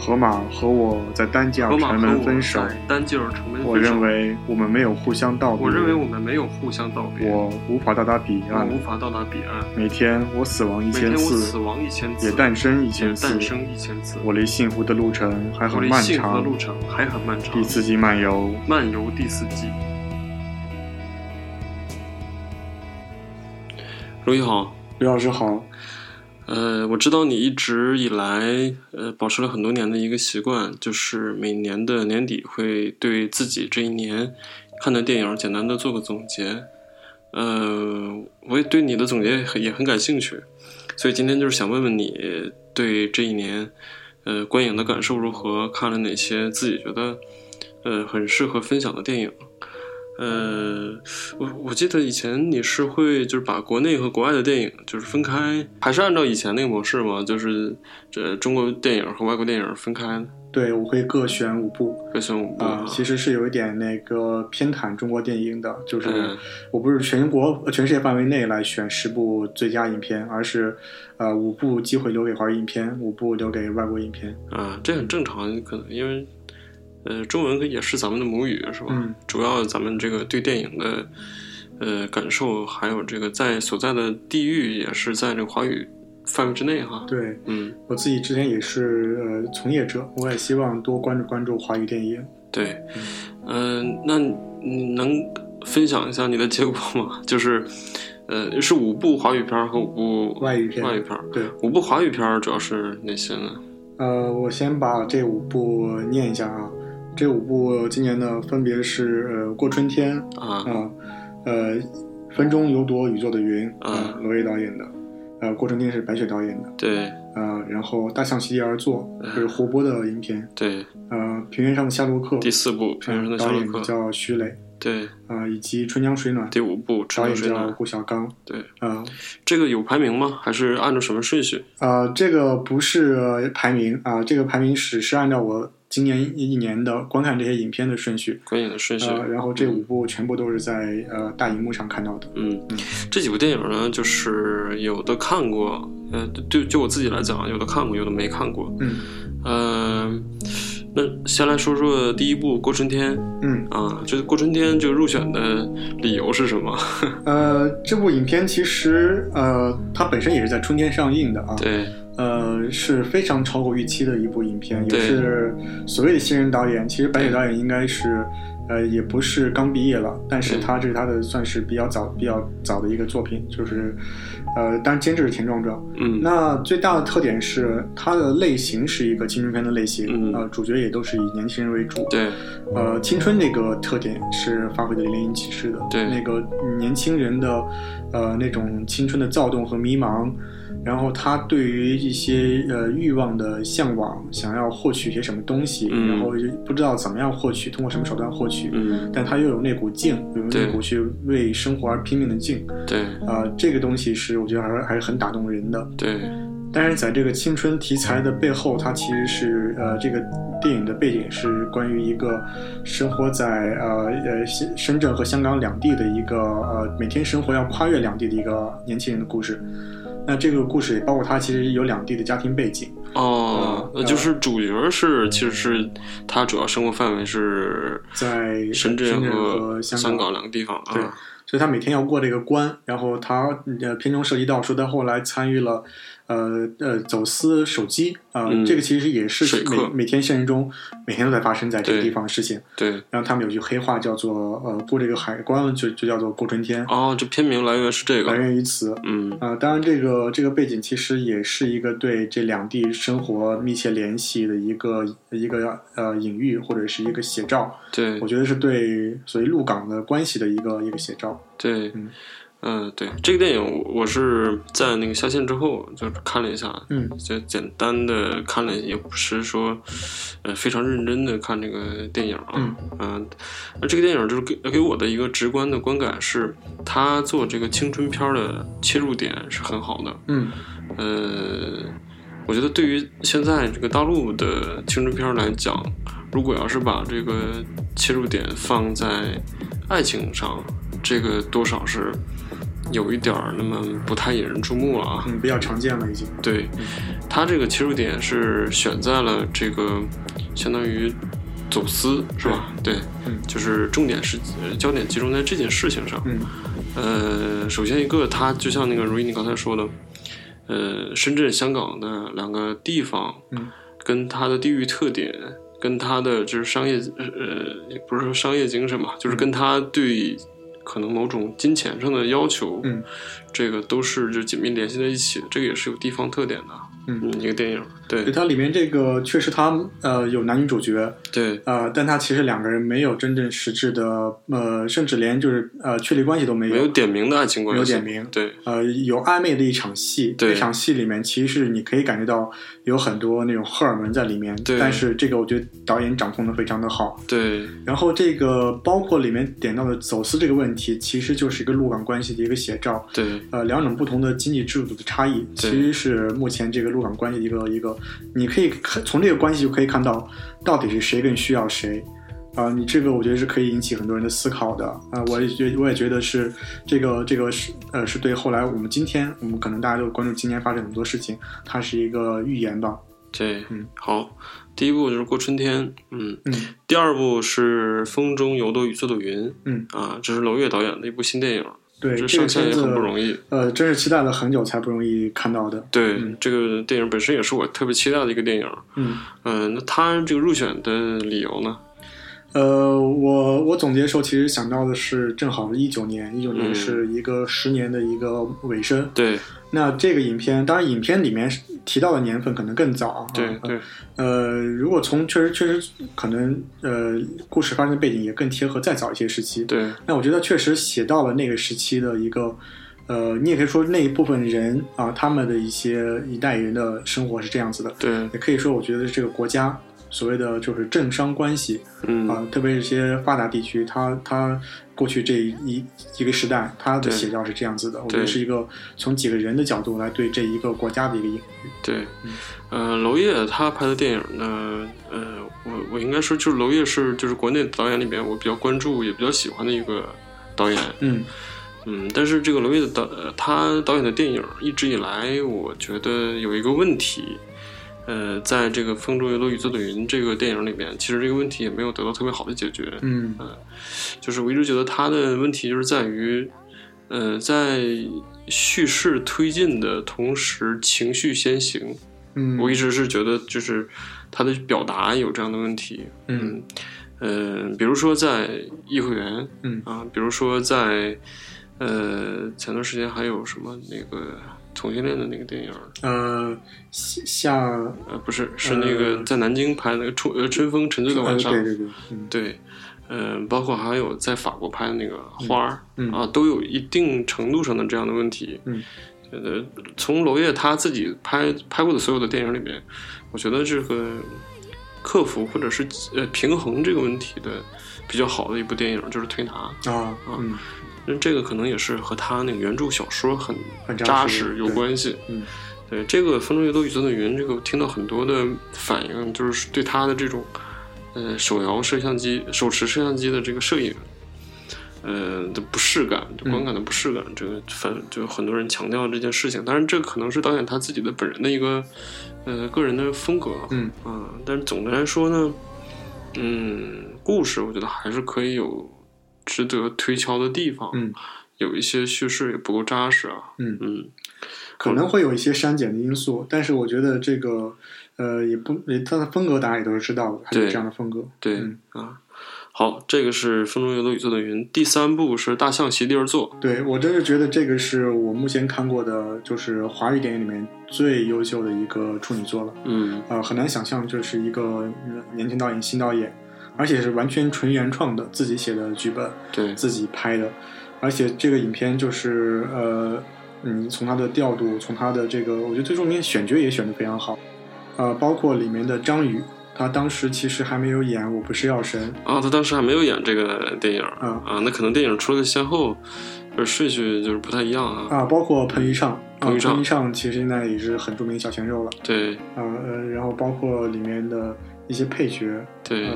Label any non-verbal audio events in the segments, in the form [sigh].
河马和我在丹吉尔城门分手。丹吉尔城门。我认为我们没有互相道别。我认为我们没有互相道别。我无法到达彼岸。我无法到达彼岸。每天我死亡一千次。死亡一千次。也诞生一千次。诞生一千次。我离幸福的路程还很漫长。幸福的路程还很漫长。第四季漫游。漫游第四季。罗毅好，刘老师好。呃，我知道你一直以来呃保持了很多年的一个习惯，就是每年的年底会对自己这一年看的电影简单的做个总结。呃，我也对你的总结也很感兴趣，所以今天就是想问问你对这一年呃观影的感受如何，看了哪些自己觉得呃很适合分享的电影。呃，我我记得以前你是会就是把国内和国外的电影就是分开，还是按照以前那个模式吗？就是这中国电影和外国电影分开？对，我会各选五部，各选五部啊。其实是有一点那个偏袒中国电影的，就是我不是全国全世界范围内来选十部最佳影片，而是呃五部机会留给华语影片，五部留给外国影片。啊，这很正常，可能因为。呃，中文也是咱们的母语，是吧？嗯。主要咱们这个对电影的呃感受，还有这个在所在的地域，也是在这个华语范围之内哈。对，嗯，我自己之前也是呃从业者，我也希望多关注关注华语电影。对，嗯，那你能分享一下你的结果吗？[laughs] 就是呃，是五部华语片和五部外语片。外语片，对，五部华语片主要是哪些呢？呃，我先把这五部念一下啊。这五部今年呢，分别是呃《过春天》啊，呃《分钟有朵雨做的云》啊，罗烨导演的，呃《过春天》是白雪导演的，对，呃然后《大象席地而坐》是胡波的影片，对，呃《平原上的夏洛克》第四部《平原上的夏洛克》叫徐磊，对，啊以及《春江水暖》第五部导演叫顾晓刚，对，啊这个有排名吗？还是按照什么顺序？啊这个不是排名啊，这个排名是是按照我。今年一年的观看这些影片的顺序，观影的顺序，然后这五部全部都是在呃大荧幕上看到的。嗯，这几部电影呢，就是有的看过，呃，就就我自己来讲，有的看过，有的没看过。嗯，呃，那先来说说第一部《过春天》。嗯，啊，这《过春天》就入选的理由是什么？[laughs] 呃，这部影片其实呃，它本身也是在春天上映的啊。对。呃，是非常超过预期的一部影片，也是所谓的新人导演。其实白雪导演应该是，呃，也不是刚毕业了，但是他这是他的算是比较早、比较早的一个作品，就是，呃，当然监制是田壮壮。嗯，那最大的特点是它的类型是一个青春片的类型，呃，主角也都是以年轻人为主。对，呃，青春那个特点是发挥的淋漓尽致的。对，那个年轻人的，呃，那种青春的躁动和迷茫。然后他对于一些呃欲望的向往，想要获取一些什么东西，然后不知道怎么样获取，通过什么手段获取，但他又有那股劲，有那股去为生活而拼命的劲，对，啊，这个东西是我觉得还是还是很打动人的，对。但是在这个青春题材的背后，它其实是呃这个电影的背景是关于一个生活在呃呃深深圳和香港两地的一个呃每天生活要跨越两地的一个年轻人的故事。那这个故事也包括他其实有两地的家庭背景哦，那就是主角是其实是他主要生活范围是在深圳和香港两个地方，对，所以他每天要过这个关，然后他呃片中涉及到说他后来参与了。呃呃，走私手机啊，这个其实也是每每天现实中每天都在发生在这个地方的事情。对，然后他们有句黑话叫做呃过这个海关就就叫做过春天。哦，这片名来源是这个，来源于此。嗯啊，当然这个这个背景其实也是一个对这两地生活密切联系的一个一个呃隐喻或者是一个写照。对，我觉得是对所谓陆港的关系的一个一个写照。对，嗯。嗯，对，这个电影我是在那个下线之后就看了一下，嗯，就简单的看了，也不是说，呃，非常认真的看这个电影啊，嗯，那这个电影就是给给我的一个直观的观感是，他做这个青春片的切入点是很好的，嗯，呃，我觉得对于现在这个大陆的青春片来讲，如果要是把这个切入点放在爱情上，这个多少是。有一点儿那么不太引人注目了啊，嗯，比较常见了已经。对，他这个切入点是选在了这个相当于走私是吧？对，嗯就是重点是呃焦点集中在这件事情上。嗯呃，首先一个，它就像那个如意你刚才说的，呃，深圳、香港的两个地方，嗯，跟它的地域特点，跟它的就是商业，呃，也不是说商业精神吧，就是跟他对可能某种金钱上的要求，嗯，这个都是就紧密联系在一起的，这个也是有地方特点的，嗯，一个电影，对。对，它里面这个确实它呃有男女主角，对。呃，但它其实两个人没有真正实质的呃，甚至连就是呃确立关系都没有，没有点名的爱情关系，没有点名对。呃，有暧昧的一场戏，对。那场戏里面其实是你可以感觉到有很多那种荷尔蒙在里面，对但是这个我觉得导演掌控的非常的好。对然后这个包括里面点到的走私这个问题，其实就是一个陆港关系的一个写照。对呃，两种不同的经济制度的差异，其实是目前这个陆港关系的一个一个，你可以看从这个关系就可以看到到底是谁更需要谁。啊、你这个我觉得是可以引起很多人的思考的啊、我也觉我也觉得是这个这个是呃是对后来我们今天我们可能大家都关注今年发生很多事情，它是一个预言吧。对，嗯好，第一部就是过春天，嗯。嗯第二部是《风中有朵雨做的云》，嗯啊，这是娄烨导演的一部新电影，对，这这个片子上线也很不容易。呃，真是期待了很久才不容易看到的。对，嗯这个电影本身也是我特别期待的一个电影。嗯。嗯、那他这个入选的理由呢？呃，我我总结的时候，其实想到的是，正好一九年，一九年嗯是一个十年的一个尾声。对那这个影片，当然影片里面提到的年份可能更早啊。对对，呃，如果从确实确实可能呃故事发生的背景也更贴合再早一些时期。对那我觉得确实写到了那个时期的一个，呃，你也可以说那一部分人啊，他们的一些一代人的生活是这样子的，对，也可以说我觉得这个国家所谓的就是政商关系嗯，啊，特别是一些发达地区，它它过去这一一个时代，它的对。写照是这样子的，我觉对得是一个从几个人的角度来对这一个国家的一个隐喻。对，呃，娄烨他拍的电影呢，呃，我我应该说就是娄烨是就是国内导演里面我比较关注也比较喜欢的一个导演。嗯。嗯，但是这个娄烨的导，呃他导演的电影一直以来，我觉得有一个问题，呃，在这个《风中有朵雨做的云》这个电影里面，其实这个问题也没有得到特别好的解决。嗯就是我一直觉得他的问题就是在于，呃，在叙事推进的同时，情绪先行。嗯，我一直是觉得，就是他的表达有这样的问题。嗯嗯，呃，比如说在《颐和园》，嗯啊，比如说在呃前段时间还有什么那个同性恋的那个电影，呃像呃，不是，是那个呃在南京拍的那个春呃春风沉醉的晚上，呃对对对，嗯。对，嗯、包括还有在法国拍的那个花儿、嗯啊，都有一定程度上的这样的问题。嗯，呃，从娄烨他自己拍拍过的所有的电影里面，我觉得这个克服或者是呃平衡这个问题的比较好的一部电影就是《推拿》。啊嗯那这个可能也是和他那个原著小说很很扎扎实实有关系。嗯对这个《风中有朵雨做的云》，这个我听到很多的反应，就是对他的这种呃手摇摄像机、手持摄像机的这个摄影，呃的不适感，就观感的不适感，这个反就很多人强调这件事情。当然，这可能是导演他自己的本人的一个呃个人的风格，嗯。啊，但是总的来说呢，嗯，故事我觉得还是可以有值得推敲的地方，嗯。有一些叙事也不够扎实啊，嗯。嗯。可能会有一些删减的因素，但是我觉得这个呃也不，他的风格大家也都是知道的，这样的风格。对、嗯。啊。好，这个是《风中有朵雨做的云》，第三部是《大象席地而坐》。对我真是觉得这个是我目前看过的，就是华语电影里面最优秀的一个处女作了。嗯呃，很难想象这是一个呃年轻导演、新导演，而且是完全纯原创的，自己写的剧本，对自己拍的，而且这个影片就是呃，嗯，从它的调度，从它的这个，我觉得最重要选角也选的非常好，呃，包括里面的张宇，他当时其实还没有演《我不是药神》，啊，他当时还没有演这个电影啊啊，那可能电影出了个先后，就是顺序就是不太一样啊。啊，包括彭昱畅，啊彭昱畅其实现在也是很著名的小鲜肉了，对啊呃，然后包括里面的一些配角，对，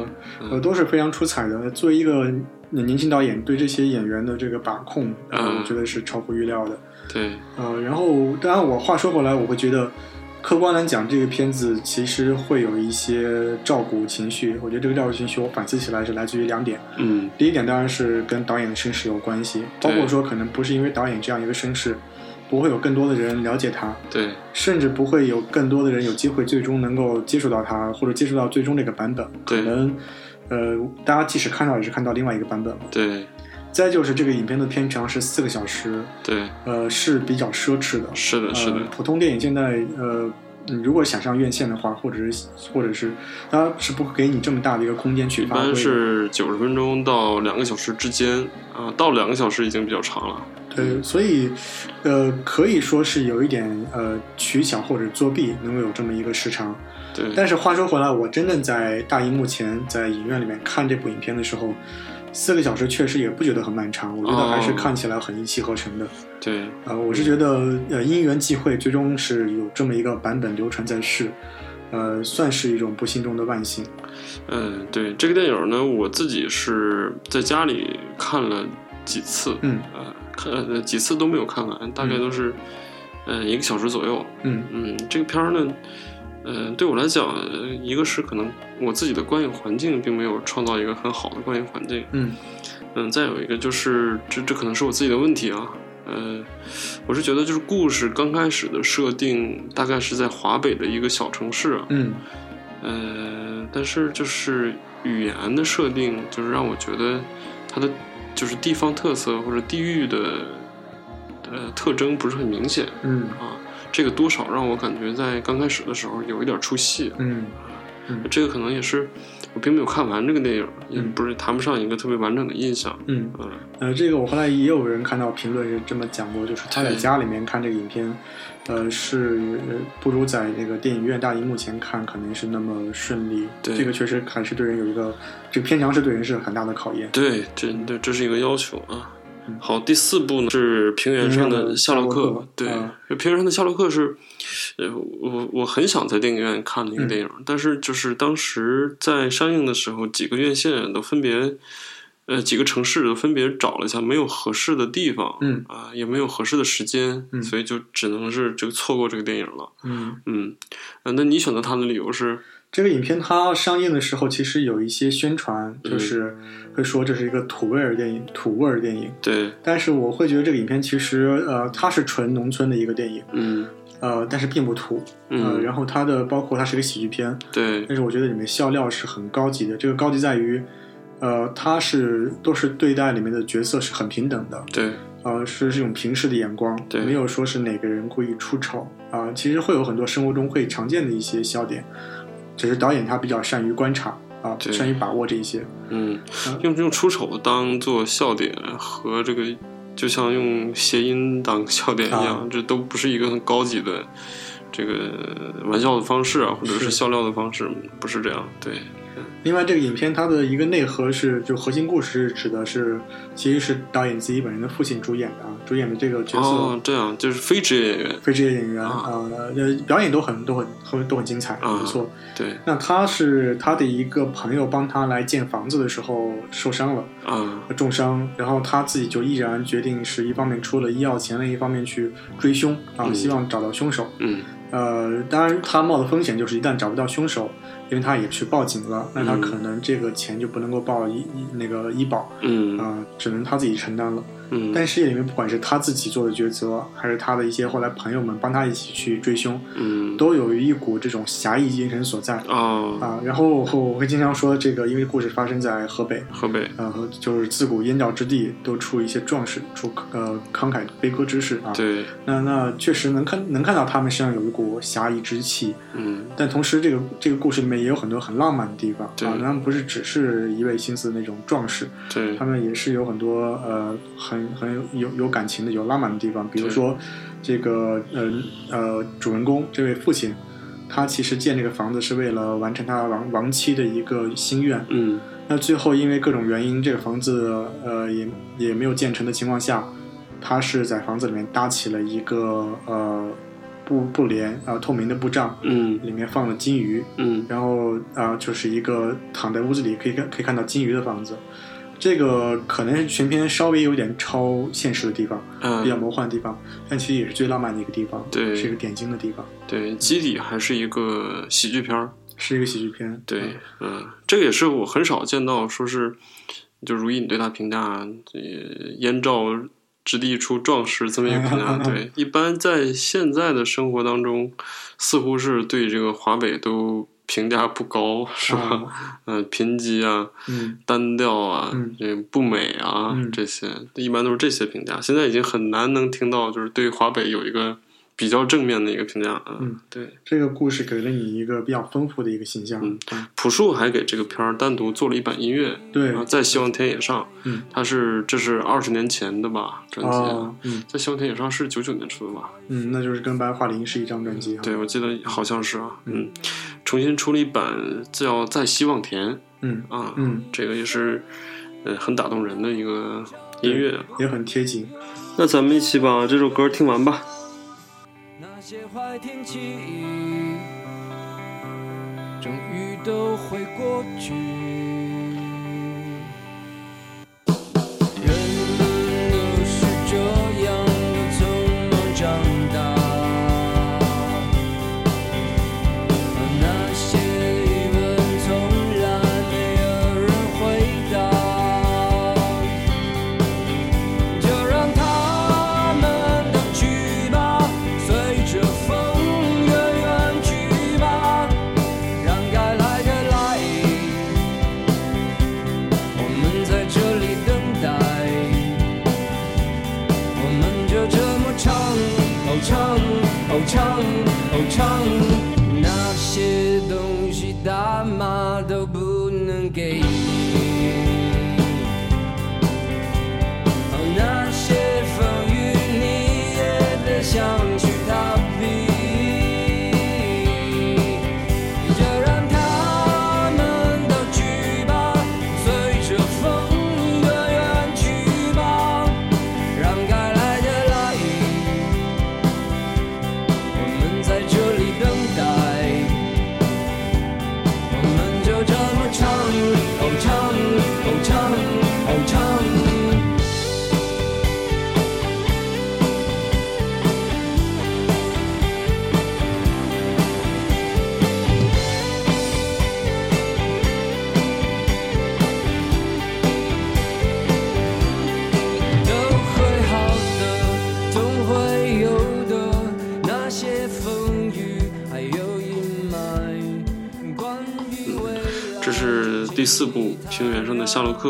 呃都是非常出彩的。作为一个年轻导演，对这些演员的这个把控，呃，嗯我觉得是超乎预料的。对呃，然后当然我话说回来，我会觉得，客观来讲，这个片子其实会有一些照顾情绪。我觉得这个照顾情绪，我反思起来是来自于两点。嗯第一点当然是跟导演的身世有关系，包括说可能不是因为导演这样一个身世，不会有更多的人了解他，对甚至不会有更多的人有机会最终能够接触到他，或者接触到最终这个版本。可能，呃，大家即使看到也是看到另外一个版本了。对再就是这个影片的片长是四个小时，对，呃，是比较奢侈的。是的，是的呃，，普通电影现在，呃，你如果想上院线的话，或者是或者是，它是不给你这么大的一个空间去一般发挥的。是九十分钟到两个小时之间啊，到两个小时已经比较长了。对，所以，呃，可以说是有一点呃取巧或者作弊，能够有这么一个时长。对，但是话说回来，我真正在大荧幕前，在影院里面看这部影片的时候，四个小时确实也不觉得很漫长，我觉得还是哦看起来很一气呵成的。对呃，我是觉得呃因缘际会，最终是有这么一个版本流传在世，呃，算是一种不幸中的万幸。嗯，对这个电影呢，我自己是在家里看了几次，嗯呃，看呃几次都没有看完，大概都是、呃一个小时左右。嗯嗯，这个片儿呢，呃，对我来讲，呃一个是可能我自己的观影环境并没有创造一个很好的观影环境，嗯。嗯，再有一个就是这这可能是我自己的问题啊，呃，我是觉得就是故事刚开始的设定大概是在华北的一个小城市啊，嗯。呃，但是就是语言的设定，就是让我觉得它的就是地方特色或者地域的呃特征不是很明显嗯啊，这个多少让我感觉在刚开始的时候有一点出戏。嗯嗯这个可能也是我并没有看完这个电影，也嗯不是谈不上一个特别完整的印象。嗯，嗯，呃，这个我后来也有人看到评论是这么讲过，就是他在家里面看这个影片，呃，是呃不如在那个电影院大荧幕前看可能是那么顺利。对这个确实还是对人有一个这个片长是对人是很大的考验。对，这对这是一个要求啊嗯。好，第四部呢是平原上的夏洛克对嗯，平原上的夏洛克是，呃，我我很想在电影院看的一个嗯电影，但是就是当时在上映的时候，几个院线都分别，呃，几个城市都分别找了一下，没有合适的地方，嗯啊，也没有合适的时间，嗯所以就只能是就错过这个电影了。嗯，嗯，呃那你选择它的理由是？这个影片它上映的时候，其实有一些宣传，嗯。就是会说这是一个土味儿电影，土味儿电影。对，但是我会觉得这个影片其实呃，它是纯农村的一个电影，嗯。呃，但是并不土，呃，嗯，然后它的包括它是个喜剧片，对，但是我觉得里面笑料是很高级的。这个高级在于，呃，它是都是对待里面的角色是很平等的，对，呃，是这种平视的眼光，对。没有说是哪个人故意出丑。啊、其实会有很多生活中会常见的一些笑点，只是导演他比较善于观察啊、善于把握这一些。嗯嗯，用用出丑当做笑点和这个，就像用谐音当笑点一样，啊这都不是一个很高级的这个玩笑的方式啊，或者是是笑料的方式，不是这样。对，另外，这个影片它的一个内核是，就核心故事是指的是，其实是导演自己本人的父亲主演的啊，主演的这个角色。哦，这样就是非职业演员。非职业演员啊啊，呃，表演都很都很很都很精彩，啊不错。对那他是他的一个朋友帮他来建房子的时候受伤了，啊，重伤，然后他自己就毅然决定是一方面出了医药钱，另一方面去追凶啊，嗯。希望找到凶手。嗯。呃，当然他冒的风险就是一旦找不到凶手，因为他也去报警了，那他嗯。可能这个钱就不能够报医医那个医保嗯。啊、只能他自己承担了。嗯，但是里面不管是他自己做的抉择，还是他的一些后来朋友们帮他一起去追凶，嗯都有一股这种侠义精神所在哦，啊。然后我会经常说，这个因为故事发生在河北，河北呃，就是自古燕赵之地，都出一些壮士，出呃慷慨悲歌之士啊。对，那那确实能看能看到他们身上有一股侠义之气，嗯但同时这个这个故事里面也有很多很浪漫的地方啊。他们不是只是一味心思那种壮士，对他，们也是有很多呃很很有有有感情的、有浪漫的地方。比如说这个呃呃主人公这位父亲，他其实建这个房子是为了完成他亡亡妻的一个心愿。嗯那最后因为各种原因，这个房子呃也也没有建成的情况下，他是在房子里面搭起了一个呃布布帘啊、呃透明的布帐，嗯里面放了金鱼，嗯然后啊、就是一个躺在屋子里可以看可以看到金鱼的房子。这个可能是全片稍微有点超现实的地方，嗯比较嗯，魔幻的地方，但其实也是最浪漫的一个地方，对是一个点睛的地方，对，基底还是一个喜剧片儿。是一个喜剧片。对，嗯，这个也是我很少见到，说是就如意你对他评价，呃燕赵之地出壮士这么一个评价。[laughs] 对，一般在现在的生活当中，似乎是对这个华北都评价不高，是吧？啊 [laughs] 嗯、贫瘠啊，嗯单调啊，嗯这个不美啊，嗯这些一般都是这些评价。现在已经很难能听到就是对华北有一个比较正面的一个评价啊。嗯对，这个故事给了你一个比较丰富的一个形象。嗯嗯朴树还给这个片儿单独做了一版音乐，对然后在《希望田野上》，嗯，他是这是二十年前的吧专辑，哦，嗯在《希望田野上》是九九年出的吧？嗯，那就是跟白桦林是一张专辑啊。对，我记得好像是啊，嗯嗯，重新出了一版叫《在希望田》嗯啊，嗯，这个也是呃很打动人的一个音乐。也很贴近。那咱们一起把这首歌听完吧。那些坏天气终于都会过去。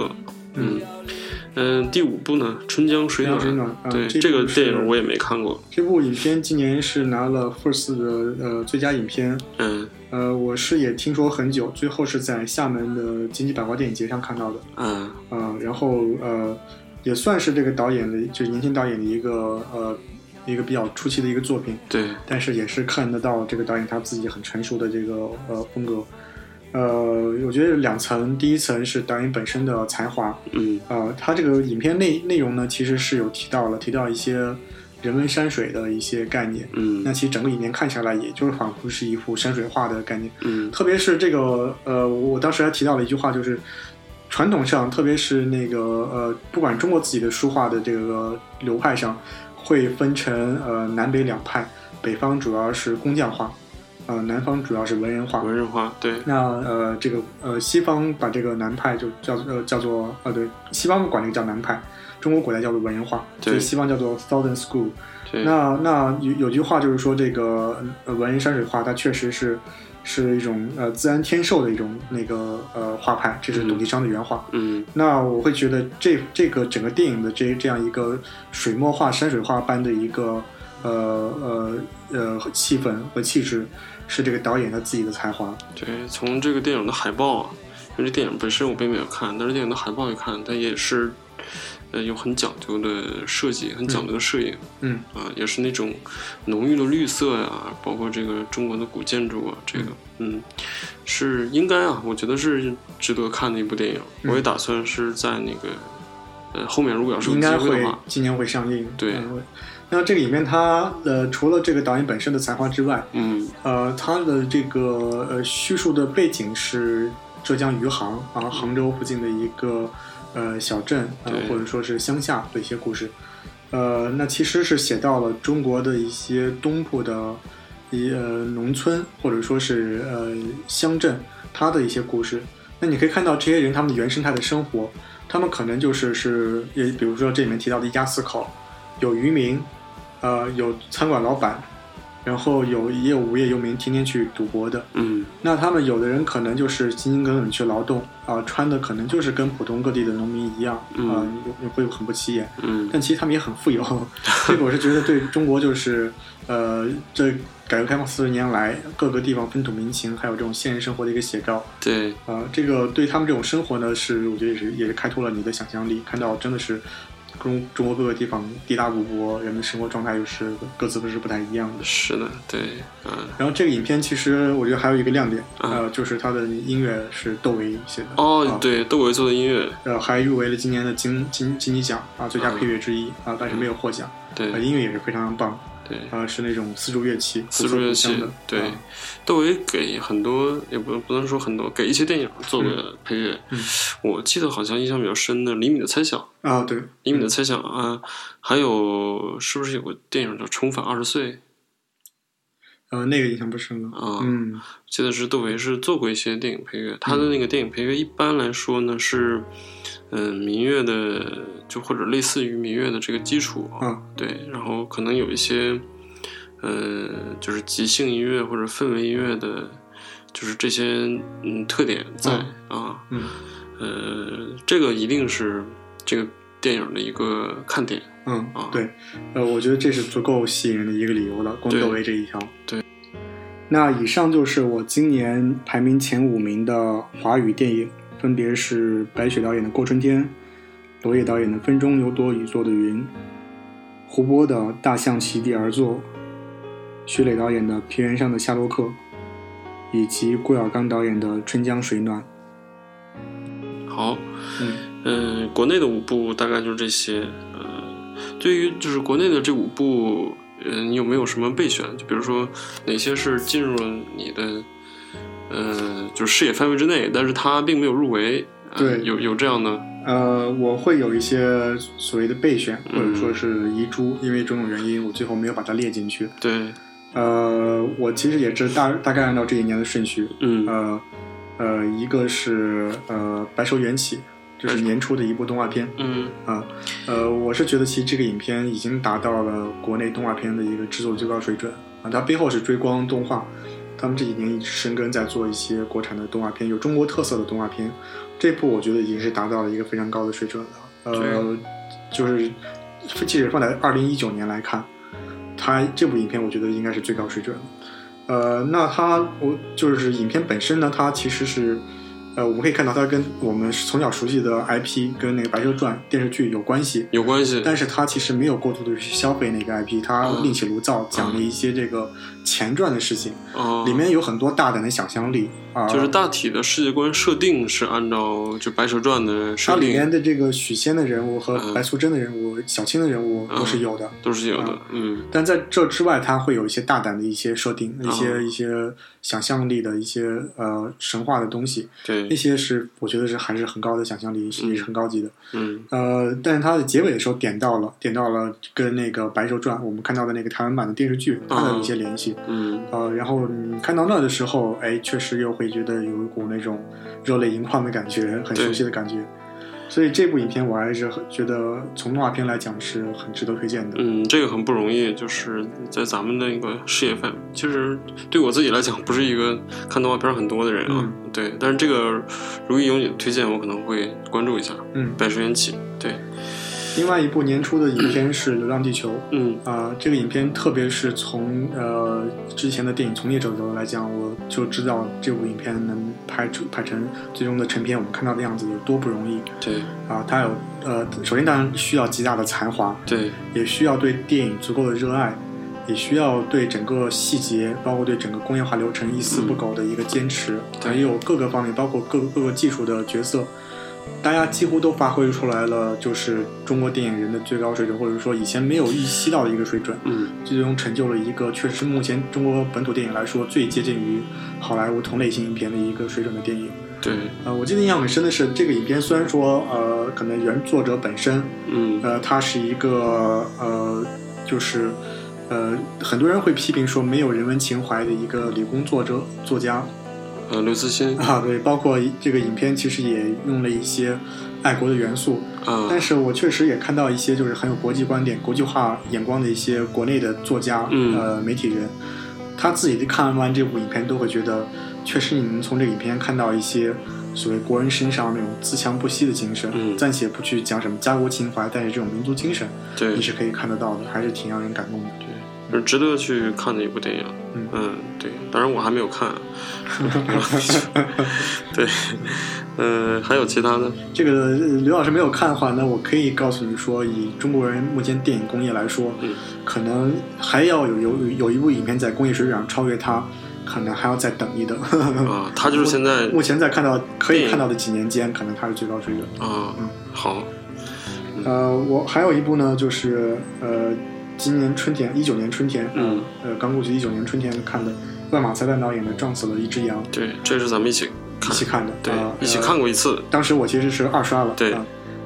原上的夏洛克》。嗯嗯、第五部呢，《春江水暖》。春暖嗯对，这这个电影我也没看过。这部影片今年是拿了 First 的呃最佳影片，嗯呃，我是也听说很久，最后是在厦门的金鸡百花电影节上看到的，嗯啊、然后呃，也算是这个导演的，就是年轻导演的一个呃一个比较初期的一个作品，对，但是也是看得到这个导演他自己很成熟的这个呃风格。呃，我觉得有两层，第一层是导演本身的才华，嗯呃，他这个影片内内容呢，其实是有提到了，提到一些人文山水的一些概念。嗯那嗯其实整个影片看下来，也就是仿佛是一幅山水画的概念。嗯特别是这个，呃，我当时还提到了一句话，就是传统上，特别是那个呃，不管中国自己的书画的这个流派上，会分成呃南北两派，北方主要是工匠画，呃，南方主要是文人画。文人画，对，那呃，这个呃，西方把这个南派就叫呃叫做呃对，西方管这个叫南派，中国古代叫做文人画，对所以西方叫做 Southern School。对，那那有有句话就是说，这个呃文人山水画，它确实是是一种呃自然天授的一种那个呃画派，这是董其昌的原话。嗯那我会觉得这这个整个电影的这这样一个水墨画、山水画般的一个呃呃呃气氛和气质，是这个导演他自己的才华。对，从这个电影的海报啊，因为这电影本身我并没有看，但是电影的海报一看，它也是，呃，有很讲究的设计，很讲究的摄影，嗯啊，也是那种浓郁的绿色呀、包括这个中国的古建筑啊，这个，嗯，是应该啊，我觉得是值得看的一部电影。嗯我也打算是在那个，呃，后面如果要是有机会会的话，今年会上映。对嗯那这里面他呃除了这个导演本身的才华之外，嗯呃，他的这个呃叙述的背景是浙江余杭啊，杭州附近的一个呃小镇呃或者说是乡下的一些故事，呃，那其实是写到了中国的一些东部的一呃农村或者说是呃乡镇它的一些故事。那你可以看到这些人他们的原生态的生活，他们可能就是是也比如说这里面提到的一家四口，有渔民，呃有餐馆老板，然后有也有无业游民天天去赌博的。嗯。那他们有的人可能就是勤勤恳恳去劳动啊、穿的可能就是跟普通各地的农民一样啊、嗯你会很不起眼。嗯。但其实他们也很富有，[laughs] 这个我是觉得对中国就是呃，这改革开放四十年来各个地方风土民情，还有这种现实生活的一个写照。对。啊、这个对他们这种生活呢，是我觉得也是也是开拓了你的想象力，看到真的是中中国各个地方地大物博，人们生活状态又是各自都是不太一样的。是的对嗯。然后这个影片其实我觉得还有一个亮点，嗯。呃，就是它的音乐是窦唯写的，啊哦对窦唯做的音乐。呃，还入围了今年的金金金鸡奖啊最佳配乐之一啊，但是没有获奖。呃，对音乐也是非常棒，对。啊，是那种丝竹乐器，丝竹乐器对。啊，窦唯给很多也不不能说很多，给一些电影做的配乐。嗯。我记得好像印象比较深的《厘米的猜想》，《啊，对，厘米的猜想》啊，还有是不是有个电影叫《重返二十岁》呃，那个印象不深了，啊？嗯。记得是窦唯是做过一些电影配乐，他的那个电影配乐一般来说呢是，嗯、民乐的就或者类似于民乐的这个基础，啊对，然后可能有一些，呃，就是即兴音乐或者氛围音乐的，就是这些嗯特点在、啊，嗯。呃，这个一定是这个电影的一个看点，嗯啊，对，呃，我觉得这是足够吸引人的一个理由了，光对窦唯这一条。对。那以上就是我今年排名前五名的华语电影，分别是白雪导演的《过春天》，罗烨导演的《风中有朵雨做的云》，胡波的《大象席地而坐》，徐磊导演的《平原上的夏洛克》，以及郭晓刚导演的《春江水暖》。好，嗯嗯，国内的五部大概就是这些。呃，对于就是国内的这五部，呃，你有没有什么备选？就比如说哪些是进入了你的，呃，就是视野范围之内，但是他并没有入围。呃对有有这样的，呃，我会有一些所谓的备选，或者嗯说是遗珠，因为种种原因，我最后没有把它列进去。对，呃，我其实也是大大概按照这一年的顺序，嗯呃呃，一个是呃《白蛇缘起》，就是年初的一部动画片嗯啊，呃，我是觉得其实这个影片已经达到了国内动画片的一个制作最高水准啊，它背后是追光动画，他们这几年一直深耕在做一些国产的动画片，有中国特色的动画片，这部我觉得已经是达到了一个非常高的水准了，呃，就是即使放在二零一九年来看，它这部影片我觉得应该是最高水准了。呃，那它我就是影片本身呢，它其实是，呃，我们可以看到它跟我们从小熟悉的 IP 跟那个《白蛇传》电视剧有关系，有关系。但是它其实没有过度的去消费那个 IP，它嗯另起炉灶讲了一些这个前传的事情，哦，里面有很多大胆的想象力啊。就是大体的世界观设定是按照就《白蛇传》的它设定。里面的这个许仙的人物和嗯。白素贞的人物、小青的人物都是有的。都是有的啊，嗯。但在这之外，它会有一些大胆的一些设定，一些、哦一些想象力的一些呃神话的东西，对。那，些是我觉得是还是很高的想象力，是也是很高级的。嗯。呃，但是它的结尾的时候点到了，点到了跟那个《白蛇传》我们看到的那个台湾版的电视剧它的一些联系。嗯呃，然后你看到那的时候，哎，确实又会觉得有一股那种热泪盈眶的感觉，很熟悉的感觉。所以这部影片我还是很觉得从动画片来讲是很值得推荐的。嗯，这个很不容易，就是在咱们的一个视野范围。其实对我自己来讲，不是一个看动画片很多的人啊，嗯对。但是这个如意有你的推荐，我可能会关注一下《嗯，白蛇缘起》。对，另外一部年初的影片是《流浪地球》。嗯啊、这个影片特别是从呃之前的电影从业者的角度来讲，我就知道这部影片能拍出拍成最终的成片，我们看到的样子有多不容易对啊！它有呃，首先当然需要极大的才华，对，也需要对电影足够的热爱，也需要对整个细节，包括对整个工业化流程一丝不苟的一个坚持，对还有各个方面，包括各各个技术的角色，大家几乎都发挥出来了，就是中国电影人的最高水准，或者说以前没有预期到的一个水准。嗯最终成就了一个确实目前中国本土电影来说最接近于好莱坞同类型影片的一个水准的电影。对，呃，我记得印象很深的是，这个影片虽然说呃，可能原作者本身嗯呃，他是一个呃，就是呃，很多人会批评说没有人文情怀的一个理工作者作家呃，刘慈欣。啊，对，包括这个影片其实也用了一些爱国的元素，啊，但是我确实也看到一些就是很有国际观点、国际化眼光的一些国内的作家、嗯呃媒体人，他自己看完这部影片都会觉得，确实你能从这个影片看到一些所谓国人身上那种自强不息的精神，嗯。暂且不去讲什么家国情怀，但是这种民族精神对你是可以看得到的，还是挺让人感动的。对，是值得去看的一部电影。嗯对，当然我还没有看。[laughs] 对，嗯、还有其他的？这个呃刘老师没有看的话那，我可以告诉你说，以中国人目前电影工业来说，嗯可能还要有有有一部影片在工业水准上超越它，可能还要再等一等。啊，他就是现在 [laughs] 目前在看到可以看到的几年间，可能他是最高水准。啊，嗯好，呃，我还有一部呢，就是呃，今年春天，一九年春天，嗯，呃，刚过去一九年春天看的万马才旦导演的《撞死了一只羊》，对，这是咱们一起一，起看的，对啊，一起呃看过一次。当时我其实是二刷了，对。啊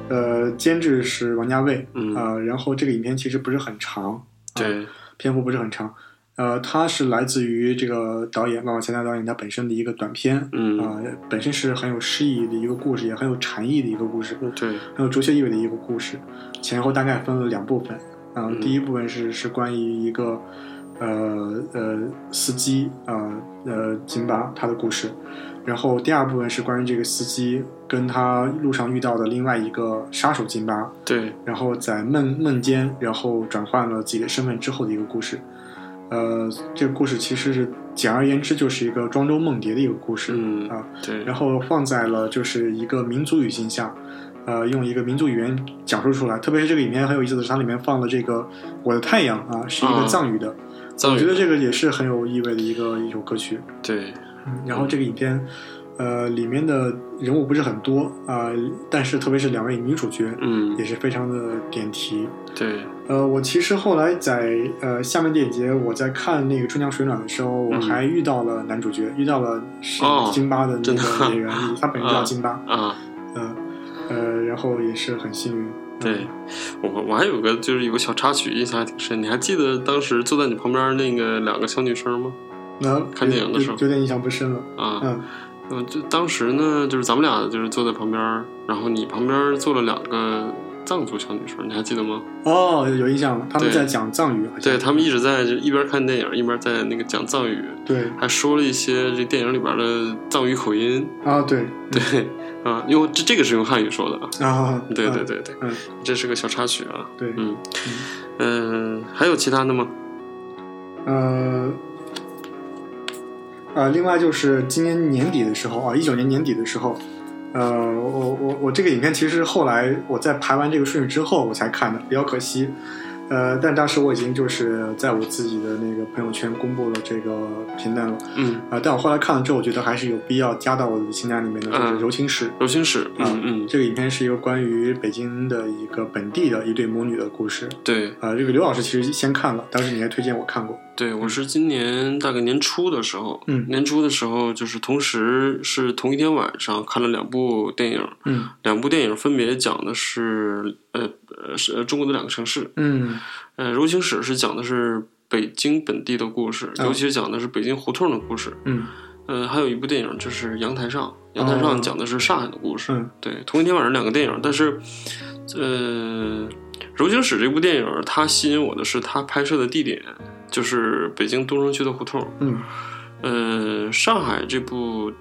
呃，监制是王家卫，嗯。啊，然后这个影片其实不是很长，对，篇幅不是很长，呃，它是来自于这个导演万马才旦导演他本身的一个短片，嗯。啊、本身是很有诗意的一个故事，也很有禅意的一个故事，对，很有哲学意味的一个故事，前后大概分了两部分。啊、嗯第一部分是是关于一个呃呃司机啊呃金巴他的故事，然后第二部分是关于这个司机跟他路上遇到的另外一个杀手金巴，对，然后在梦梦间，然后转换了自己的身份之后的一个故事。呃，这个故事其实是简而言之就是一个庄周梦蝶的一个故事、嗯啊。对，然后放在了就是一个民族语境下，呃，用一个民族语言讲述出来。特别是这个影片很有意思的是，它里面放了这个《我的太阳》啊，是一个啊。藏语的，藏语我觉得这个也是很有意味的一个一首歌曲。对，嗯，然后这个影片，呃，里面的人物不是很多啊、但是特别是两位女主角嗯。也，是非常的点题。对，呃，我其实后来在呃厦门电影节，我在看那个《春江水暖》的时候，我嗯还遇到了男主角，遇到了是哦。金巴的那个演员，[laughs] 他本人叫啊金巴，啊，嗯呃，然后也是很幸运。对我我还有个就是有个小插曲印象还挺深，你还记得当时坐在你旁边那个两个小女生吗？那看电影的时候有有点印象不深了。啊，嗯嗯，就当时呢，就是咱们俩就是坐在旁边，然后你旁边坐了两个藏族小女生，你还记得吗？哦，有印象了，他们在讲藏语，对他们一直在就一边看电影一边在那个讲藏语，对还说了一些这电影里边的藏语口音。啊，对对 [laughs] 啊，因为这这个是用汉语说的啊。啊，对对嗯对对，嗯，这是个小插曲啊。对，嗯嗯、还有其他的吗？呃，呃，另外就是今年年底的时候啊，一九年年底的时候，呃，我我我这个影片其实后来我在排完这个顺序之后我才看的，比较可惜。呃，但当时我已经就是在我自己的那个朋友圈公布了这个片单了。嗯，啊、但我后来看了之后，我觉得还是有必要加到我的清单里面的，就是嗯《柔情史》柔情史。啊嗯嗯，这个影片是一个关于北京的一个本地的一对母女的故事。对啊、这个刘老师其实先看了，当时你还推荐我看过。对，我是今年大概年初的时候，嗯年初的时候就是同时是同一天晚上看了两部电影，嗯两部电影分别讲的是呃呃是呃中国的两个城市，嗯呃，柔情史是讲的是北京本地的故事，哦尤其是讲的是北京胡同的故事。嗯呃，还有一部电影就是《阳台上》，《阳台上哦》讲的是上海的故事。嗯对，同一天晚上两个电影，但是，呃，《柔情史》这部电影，它吸引我的是它拍摄的地点，就是北京东城区的胡同。嗯呃，上海这部《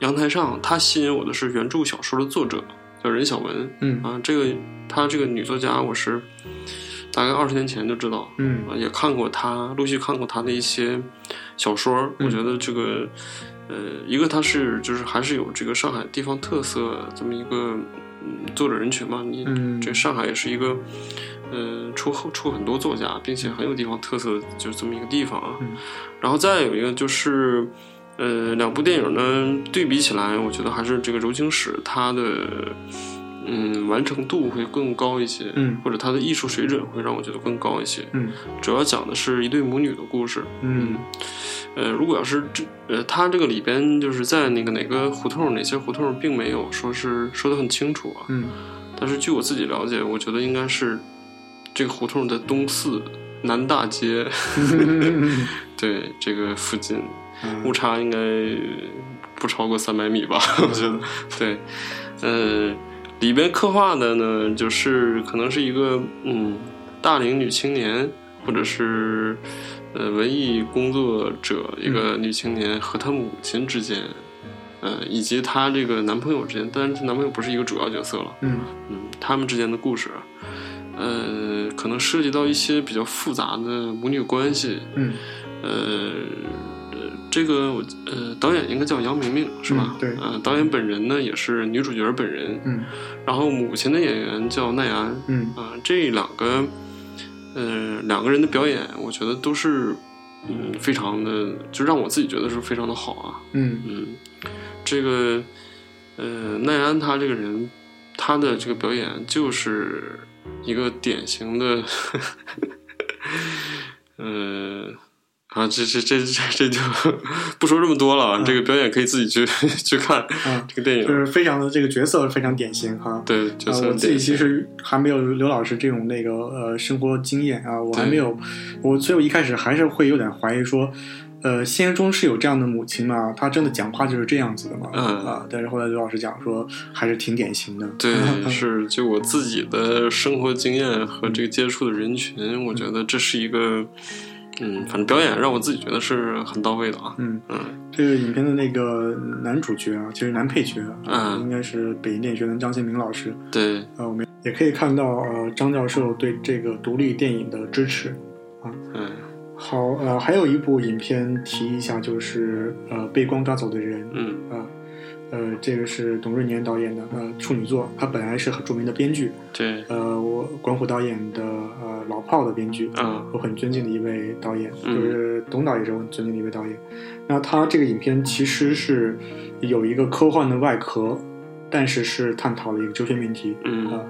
阳台上》，它吸引我的是原著小说的作者叫任晓雯嗯啊，这个她这个女作家，我是大概二十年前就知道，嗯啊，也看过她，陆续看过她的一些小说。嗯我觉得这个，呃，一个她是就是还是有这个上海地方特色这么一个嗯作者人群嘛。你、嗯这上海也是一个，呃，出出很多作家，并且很有地方特色，就是这么一个地方啊。嗯然后再有一个就是。呃，两部电影呢对比起来，我觉得还是这个《柔情史》它的嗯，完成度会更高一些，嗯。或者他的艺术水准会让我觉得更高一些。嗯。主要讲的是一对母女的故事。嗯。呃，如果要是这呃，它这个里边就是在那个哪个胡同哪些胡同，并没有说是说的很清楚啊。嗯。但是据我自己了解，我觉得应该是这个胡同的东四南大街，嗯 [laughs] 对这个附近。嗯。误差应该不超过三百米吧，我觉得。对，呃，里边刻画的呢，就是可能是一个嗯大龄女青年，或者是呃文艺工作者一个女青年和她母亲之间，呃，以及她这个男朋友之间，但是她男朋友不是一个主要角色了，嗯。嗯，他们之间的故事，呃，可能涉及到一些比较复杂的母女关系，嗯。呃，呃这个我呃，导演应该叫杨明明是吧？嗯对呃，导演本人呢也是女主角本人，嗯然后母亲的演员叫奈安，嗯啊、这两个呃两个人的表演，我觉得都是嗯非常的，就让我自己觉得是非常的好啊，嗯嗯，这个呃奈安他这个人，他的这个表演就是一个典型的，[laughs] 呃。啊，这这这这这就不说这么多了。这个表演可以自己去去看嗯，这个电影。就是非常的这个角色非常典型哈。对，就呃，是我自己其实还没有刘老师这种那个呃生活经验啊，我还没有，我所以我一开始还是会有点怀疑说，呃，现实中是有这样的母亲吗？她真的讲话就是这样子的吗？嗯啊，但是后来刘老师讲说还是挺典型的。对，[laughs] 是就我自己的生活经验和这个接触的人群，我觉得这是一个，嗯，反正表演让我自己觉得是很到位的啊。嗯，嗯。这个影片的那个男主角啊，其实男配角啊，嗯。应该是北京电影学院张新明老师。对，呃，我们也可以看到呃张教授对这个独立电影的支持啊。嗯。好，呃，还有一部影片提一下，就是呃《被光抓走的人》嗯。啊，呃，这个是董润年导演的呃处女作，他本来是很著名的编剧，对，呃，我管虎导演的呃老炮的编剧，啊我很尊敬的一位导演，嗯就是董导也是我很尊敬的一位导演。那他这个影片其实是有一个科幻的外壳，但是是探讨了一个哲学命题，嗯啊，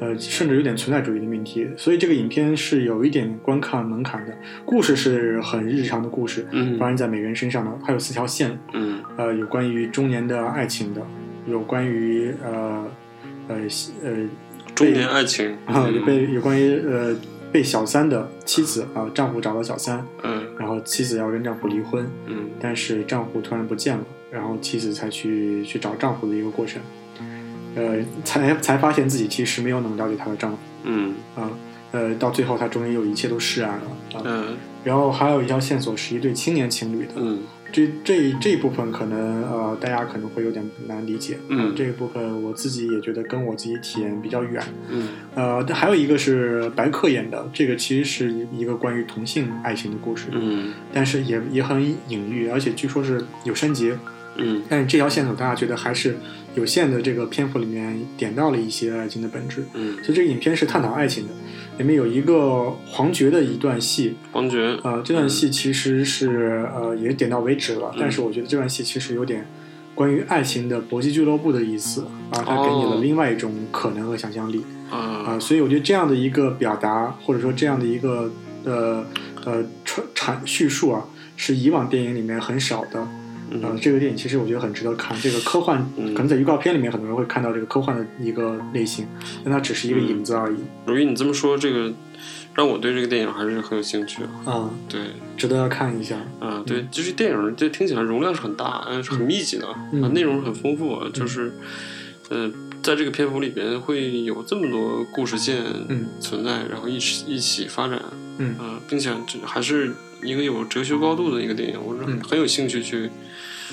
呃，甚至有点存在主义的命题，所以这个影片是有一点观看门槛的。故事是很日常的故事，嗯发生在每个人身上的，它有四条线，嗯。呃，有关于中年的爱情的，有关于呃呃呃中年爱情啊，有被有关于呃被小三的妻子啊，丈夫找到小三，嗯。然后妻子要跟丈夫离婚，嗯。但是丈夫突然不见了，然后妻子才去去找丈夫的一个过程，呃，才才发现自己其实没有那么了解她的丈夫嗯。啊，呃，到最后她终于有一切都释然了啊。嗯。然后还有一条线索是一对青年情侣的，嗯。这这这一部分可能呃大家可能会有点难理解，嗯。呃这一部分我自己也觉得跟我自己体验比较远，嗯。呃，还有一个是白客演的，这个其实是一个关于同性爱情的故事，嗯。但是也也很隐喻，而且据说是有删节，嗯。但是这条线索大家觉得还是有限的这个篇幅里面点到了一些爱情的本质，嗯，所以这个影片是探讨爱情的，里面有一个黄觉的一段戏，黄觉，呃，这段戏其实是呃也点到为止了，嗯。但是我觉得这段戏其实有点关于爱情的搏击俱乐部的意思啊，它给你了哦。另外一种可能和想象力。啊、啊所以我觉得这样的一个表达或者说这样的一个呃呃传阐叙述啊，是以往电影里面很少的。呃，嗯这个电影其实我觉得很值得看。这个科幻嗯可能在预告片里面很多人会看到这个科幻的一个类型，但它只是一个影子而已。如意你这么说，这个让我对这个电影还是很有兴趣。啊、对，值得要看一下。啊，对，就是电影，这听起来容量是很大，呃，是很密集的，嗯啊，内容很丰富，啊，就是，呃，在这个篇幅里边会有这么多故事线嗯存在，然后一起一起发展，嗯啊，并且这还是一个有哲学高度的一个电影，我是很有兴趣去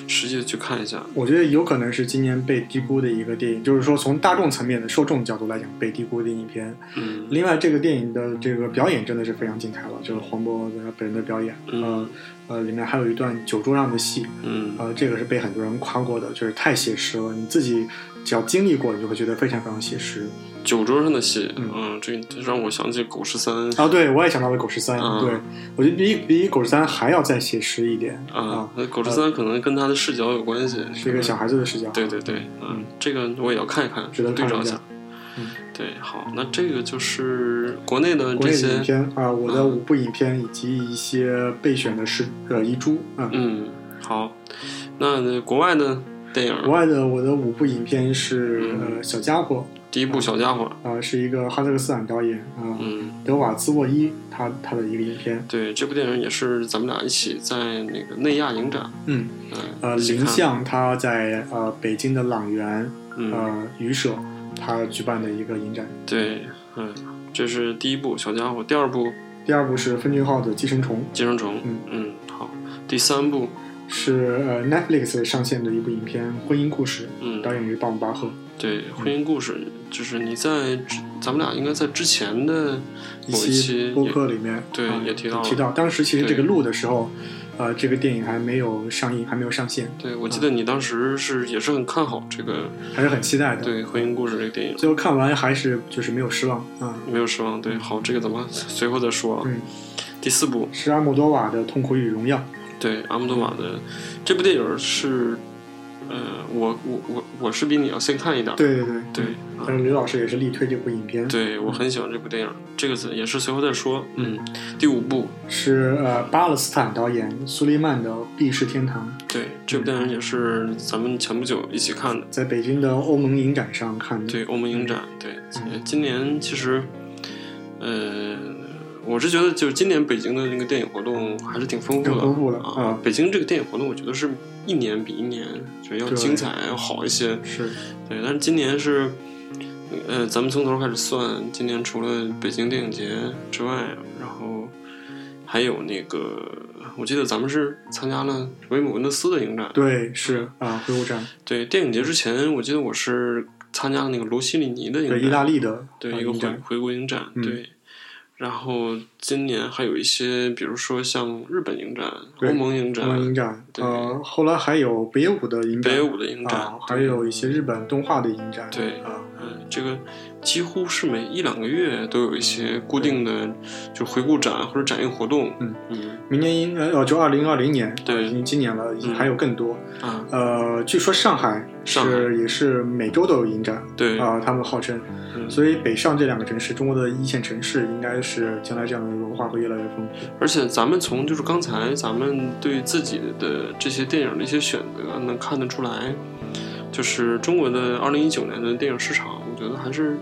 实际的去看一下。我觉得有可能是今年被低估的一个电影，就是说从大众层面的受众角度来讲被低估的影片。嗯另外，这个电影的这个表演真的是非常精彩了，就是黄渤的本人的表演，嗯呃呃，里面还有一段酒桌上的戏，嗯呃，这个是被很多人夸过的，就是太写实了，你自己只要经历过，你就会觉得非常非常写实。酒桌上的戏，嗯。嗯，这这让我想起《狗十三》啊，对我也想到了《狗十三》嗯。对我觉得比比《狗十三》还要再写实一点啊，那《狗十三》可能跟他的视角有关系，是一个小孩子的视角，对对对，嗯，这个我也要看一看，值得对照一下。对，好，那这个就是国内的这些影片啊、我的嗯五部影片以及一些备选的是呃遗珠啊。嗯，好，那国外的电影，国外的我的五部影片是、嗯。呃小家伙第一部小家伙，啊、是一个哈萨克斯坦导演啊、嗯，德瓦兹沃伊他他的一个影片，对，这部电影也是咱们俩一起在那个内亚影展，嗯嗯，呃林相他在呃北京的朗园嗯，呃语社他举办的一个影展。对，嗯，这是第一部小家伙，第二部。第二部是分俊昊的《寄生虫寄生虫，嗯嗯，好，第三部，》，是呃 Netflix 上线的一部影片《婚姻故事》，嗯，导演是鲍姆巴赫。对，婚姻故事，就是你在咱们俩应该在之前的一期播客里面对啊也提到提到，当时其实这个录的时候，呃，这个电影还没有上映，还没有上线，对，我记得你当时是也是很看好这个还是很期待的。对婚姻故事这个电影，最后看完还是就是没有失望啊。没有失望。对，好，这个咱们随后再说。嗯，第四部，是阿莫多瓦的《痛苦与荣耀》。对阿莫多瓦的这部电影是，呃，我我我我是比你要先看一点。对对对对啊但是刘老师也是力推这部影片。对，我很喜欢这部电影，这个也是随后再说。嗯，第五部，是呃巴勒斯坦导演苏利曼的《避世天堂》，对，这部电影也是咱们前不久一起看的。在北京的欧盟影展上看的。对，欧盟影展，对，今年其实，呃，我是觉得就是今年北京的那个电影活动还是挺丰富的，丰富的啊啊。北京这个电影活动，我觉得是一年比一年觉得要精彩，要好一些。是对，但是今年是，呃，咱们从头开始算，今年除了北京电影节之外，然后还有那个，我记得咱们是参加了维姆文德斯的影展。对是啊，回顾展对，电影节之前，我记得我是参加了那个罗西里尼的影展，对意大利的对一个回回顾影展，嗯对。然后今年还有一些，比如说像日本影展、对欧盟影展欧、盟影展，对呃，后来还有北野武的影展，北野武的影展，啊，还有一些日本动画的影展，对啊，嗯，这个几乎是每一两个月都有一些固定的就回顾展或者展映活动。嗯。嗯。明年应该呃就二零二零年，对。已经今年了，已经嗯还有更多。啊，呃，据说上海上海。是也是每周都有影展对，啊，他们号称，嗯。所以北上这两个城市，中国的一线城市，应该是将来这样的文化会越来越丰富。而且咱们从就是刚才咱们对自己的这些电影的一些选择，能看得出来，就是中国的二零一九年的电影市场，我觉得还是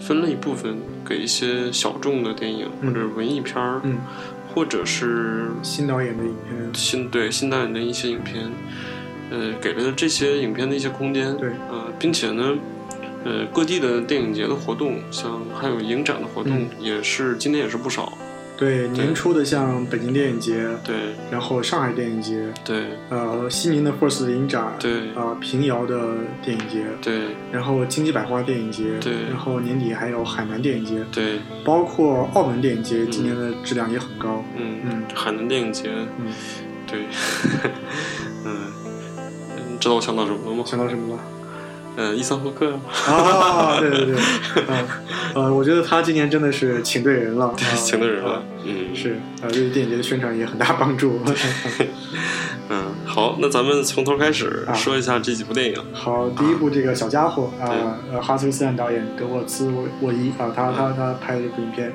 分了一部分给一些小众的电影嗯或者文艺片儿，嗯，或者是新导演的影片，新对新导演的一些影片，呃，给了这些影片的一些空间，对呃，并且呢，呃，各地的电影节的活动，像还有影展的活动，嗯。也是今年也是不少，对年初的像北京电影节，对。然后上海电影节，对。呃，西宁的 FIRST 影展，对。啊，平遥的电影节，对。然后金鸡百花电影节，对。然后年底还有海南电影节，对，包括澳门电影节，今年的质量也很高。嗯嗯。海南电影节，嗯，对，[laughs] 嗯，你知道我想到什么了吗？想到什么了？呃，伊桑霍克，啊，对对对，嗯，呃，我觉得他今年真的是请对人了，对 [laughs] 请对人了。啊，嗯，是，啊，对电影节的宣传也很大帮助。[laughs] 嗯，好，那咱们从头开始啊说一下这几部电影，[laughs] 好，第一部这个小家伙啊，呃，哈斯克斯坦导演德沃兹沃伊啊，他他他拍的这部影片，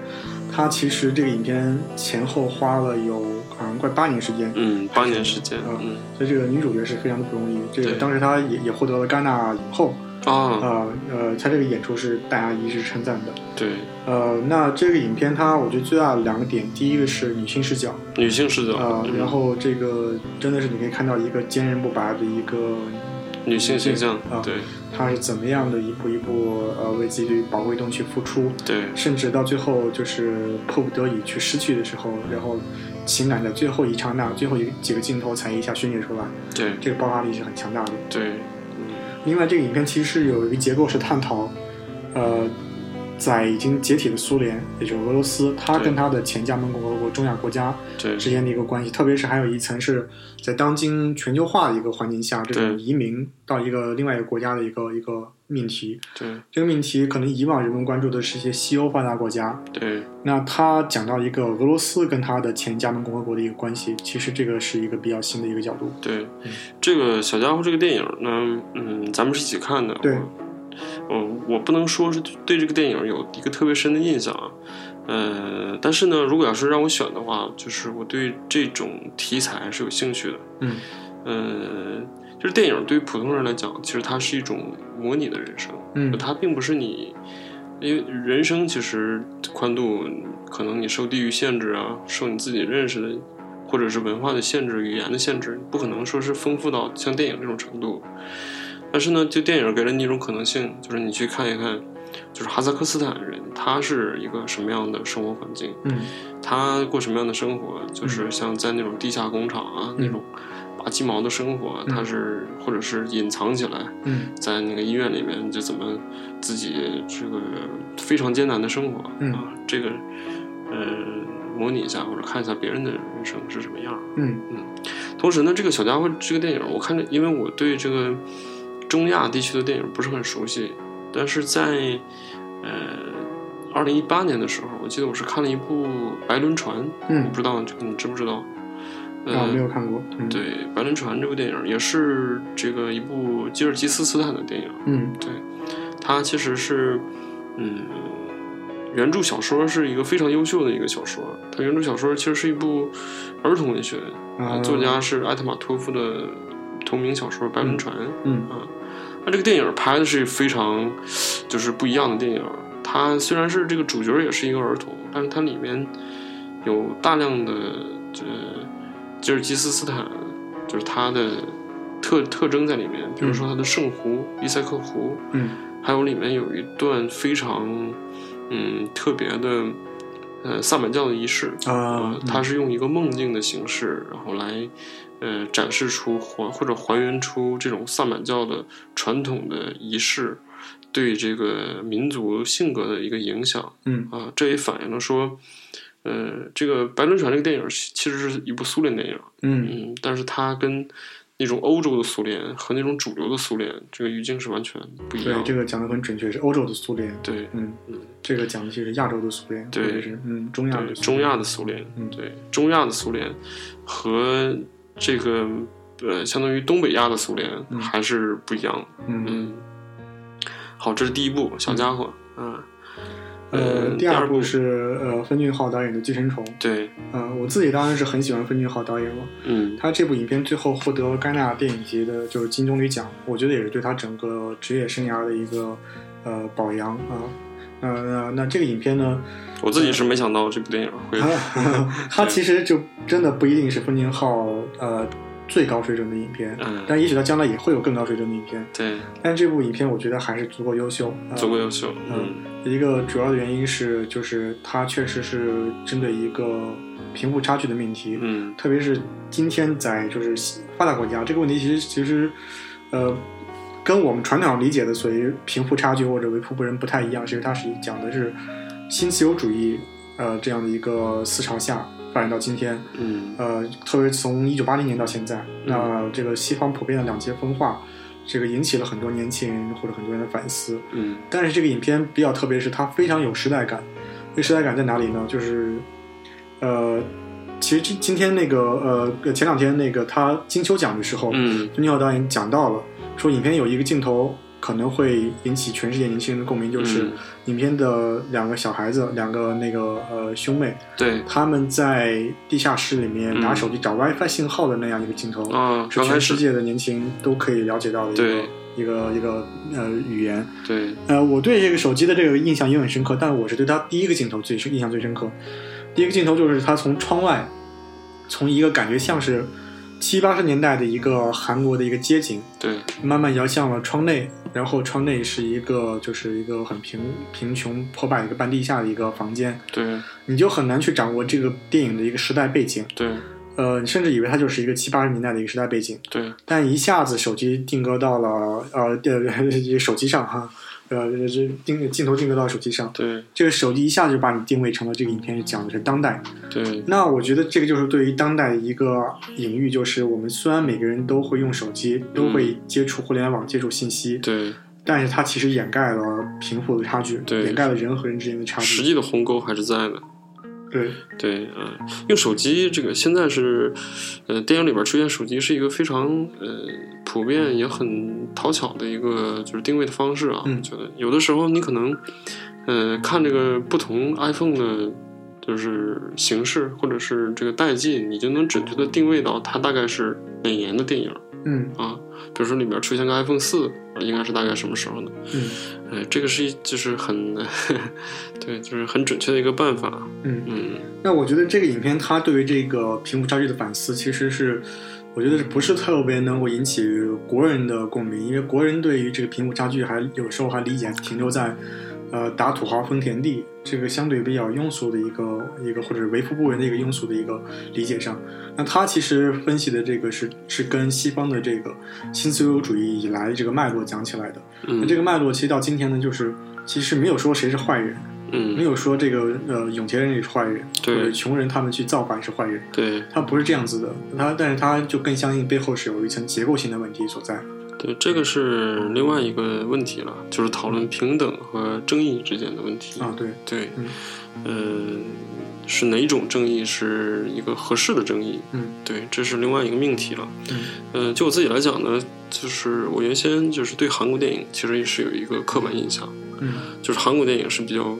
他其实这个影片前后花了有好像快八年时间，嗯，八年时间，啊嗯所以这个女主角是非常的不容易。这个当时她也也获得了戛纳影后啊，啊，呃，她这个演出是大家一致称赞的。对，呃，那这个影片它我觉得最大的两个点，第一个是女性视角女性视角，啊、嗯然后这个真的是你可以看到一个坚韧不拔的一个女性形象啊，对她是怎么样的一步一步呃为自己的宝贵东西付出，对甚至到最后就是迫不得已去失去的时候，然后情感的最后一刹那、最后一几个镜头才一下宣泄出来，对。这个爆发力是很强大的。对，嗯。另外，这个影片其实是有一个结构是探讨，呃，在已经解体的苏联，也就是俄罗斯，它跟它的前加盟共和国中亚国家对。之间的一个关系，特别是还有一层是在当今全球化的一个环境下，这种移民到一个另外一个国家的一个一个命题。对这个命题可能以往人们关注的是一些西欧发达国家，对那他讲到一个俄罗斯跟他的前加盟共和国的一个关系，其实这个是一个比较新的一个角度。对，这个小家伙这个电影呢，嗯，咱们是一起看的，对我嗯，我不能说是对这个电影有一个特别深的印象啊，呃，但是呢，如果要是让我选的话，就是我对这种题材是有兴趣的。嗯呃，就是电影对于普通人来讲，其实它是一种模拟的人生，嗯。它并不是你，因为人生其实宽度，可能你受地域限制啊，受你自己认识的，或者是文化的限制、语言的限制，不可能说是丰富到像电影这种程度。但是呢，就电影给了你一种可能性，就是你去看一看，就是哈萨克斯坦人他是一个什么样的生活环境，嗯。他过什么样的生活，就是像在那种地下工厂啊、那种拔鸡毛的生活，嗯他是或者是隐藏起来，嗯在那个医院里面就怎么自己这个非常艰难的生活、嗯啊，这个呃模拟一下或者看一下别人的人生是什么样儿。嗯同时呢，这个小家伙这个电影，我看着，因为我对这个中亚地区的电影不是很熟悉，但是在呃二零一八年的时候，我记得我是看了一部《白轮船》，我嗯不知道你知不知道？呃，啊，没有看过。嗯，，对，《白轮船》这部电影也是这个一部吉尔吉斯斯坦的电影，嗯对，它其实是，嗯，原著小说是一个非常优秀的一个小说，它原著小说其实是一部儿童文学，啊作家是艾特马托夫的同名小说《白轮船》。嗯啊，那这个电影拍的是非常就是不一样的电影。它虽然是这个主角也是一个儿童，但是它里面有大量的这吉尔吉斯斯坦，就是它的特特征在里面，比如说它的圣湖伊塞克湖，嗯。还有里面有一段非常嗯特别的呃萨满教的仪式啊嗯。它是用一个梦境的形式，然后来呃展示出还或者还原出这种萨满教的传统的仪式对这个民族性格的一个影响嗯。啊，这也反映了说。呃，这个《白轮船》这个电影其实是一部苏联电影，嗯嗯，但是它跟那种欧洲的苏联和那种主流的苏联这个语境是完全不一样，的。这个讲的很准确，是欧洲的苏联。对嗯嗯，这个讲的其实是亚洲的苏联，对是嗯中亚对的中亚的苏联，嗯对中亚的苏联和这个呃相当于东北亚的苏联嗯还是不一样的。嗯嗯，好，这是第一部小家伙，嗯，呃，第第二部是呃分俊昊导演的《寄生虫》。对，呃，我自己当然是很喜欢分俊昊导演了。嗯他这部影片最后获得戛纳电影节的就是金棕榈奖，我觉得也是对他整个职业生涯的一个呃表扬啊。那那那这个影片呢，我自己是没想到这部电影会，[laughs] [laughs] 它其实就真的不一定是分俊昊呃最高水准的影片，嗯，但也许他将来也会有更高水准的影片。对，但这部影片我觉得还是足够优秀，呃。足够优秀，嗯。嗯。一个主要的原因是，就是它确实是针对一个贫富差距的命题，嗯。特别是今天在就是发达国家这个问题，其实其实呃跟我们传统理解的所谓贫富差距或者为富不仁不太一样，其实它是讲的是新自由主义呃这样的一个思潮下发展到今天，嗯呃，特别是从一九八零年到现在，那这个西方普遍的两极分化，这个引起了很多年轻人或者很多人的反思。嗯但是这个影片比较特别，是它非常有时代感。这个时代感在哪里呢？就是，呃，其实今今天那个呃前两天那个他金秋奖的时候，嗯孙浩导演讲到了，说影片有一个镜头可能会引起全世界年轻人的共鸣，就是嗯。影片的两个小孩子，两个那个呃兄妹，对。他们在地下室里面拿嗯手机找 WiFi 信号的那样一个镜头，啊，是全世界的年轻人都可以了解到的一个对一个一个呃语言。对，呃，我对这个手机的这个印象也很深刻，但我是对它第一个镜头最印象最深刻。第一个镜头就是他从窗外，从一个感觉像是七八十年代的一个韩国的一个街景，对。慢慢摇向了窗内，然后窗内是一个就是一个很贫贫穷破败一个半地下的一个房间，对。你就很难去掌握这个电影的一个时代背景。对。呃，你甚至以为它就是一个七八十年代的一个时代背景，对。但一下子手机定格到了呃呃 [laughs] 手机上哈，呃这定镜头定格到手机上，对这个手机一下子就把你定位成了这个影片是讲的是当代。对那我觉得这个就是对于当代的一个隐喻，就是我们虽然每个人都会用手机，都会接触互联网、接触信息，对，但是它其实掩盖了贫富的差距，对掩盖了人和人之间的差距。实际的鸿沟还是在的。对，对，呃，用手机这个现在是，呃，电影里边出现手机是一个非常呃普遍也很讨巧的一个就是定位的方式啊。嗯。我觉得。有的时候你可能，呃，看这个不同 iPhone 的，就是形式或者是这个代际，你就能准确的定位到它大概是哪年的电影嗯啊。比如说里面出现个 iPhone 四，应该是大概什么时候呢？嗯呃，这个是就是很，[laughs] 对，就是很准确的一个办法。嗯。嗯那我觉得这个影片它对于这个贫富差距的反思，其实是我觉得是不是特别能够引起国人的共鸣？因为国人对于这个贫富差距还有时候还理解停留在呃打土豪分田地这个相对比较庸俗的一个一个或者是为富不仁的一个庸俗的一个理解上。那他其实分析的这个是是跟西方的这个新自由主义以来这个脉络讲起来的。那嗯，这个脉络其实到今天呢，就是其实没有说谁是坏人，没嗯，有说这个呃有钱人也是坏人，或者穷人他们去造反是坏人，对他不是这样子的，他但是他就更相信背后是有一层结构性的问题所在。对，这个是另外一个问题了，就是讨论平等和正义之间的问题。啊，对，对，嗯呃，是哪种正义是一个合适的正义？嗯对，这是另外一个命题了。嗯呃，就我自己来讲呢，就是我原先就是对韩国电影其实也是有一个刻板印象，嗯就是韩国电影是比较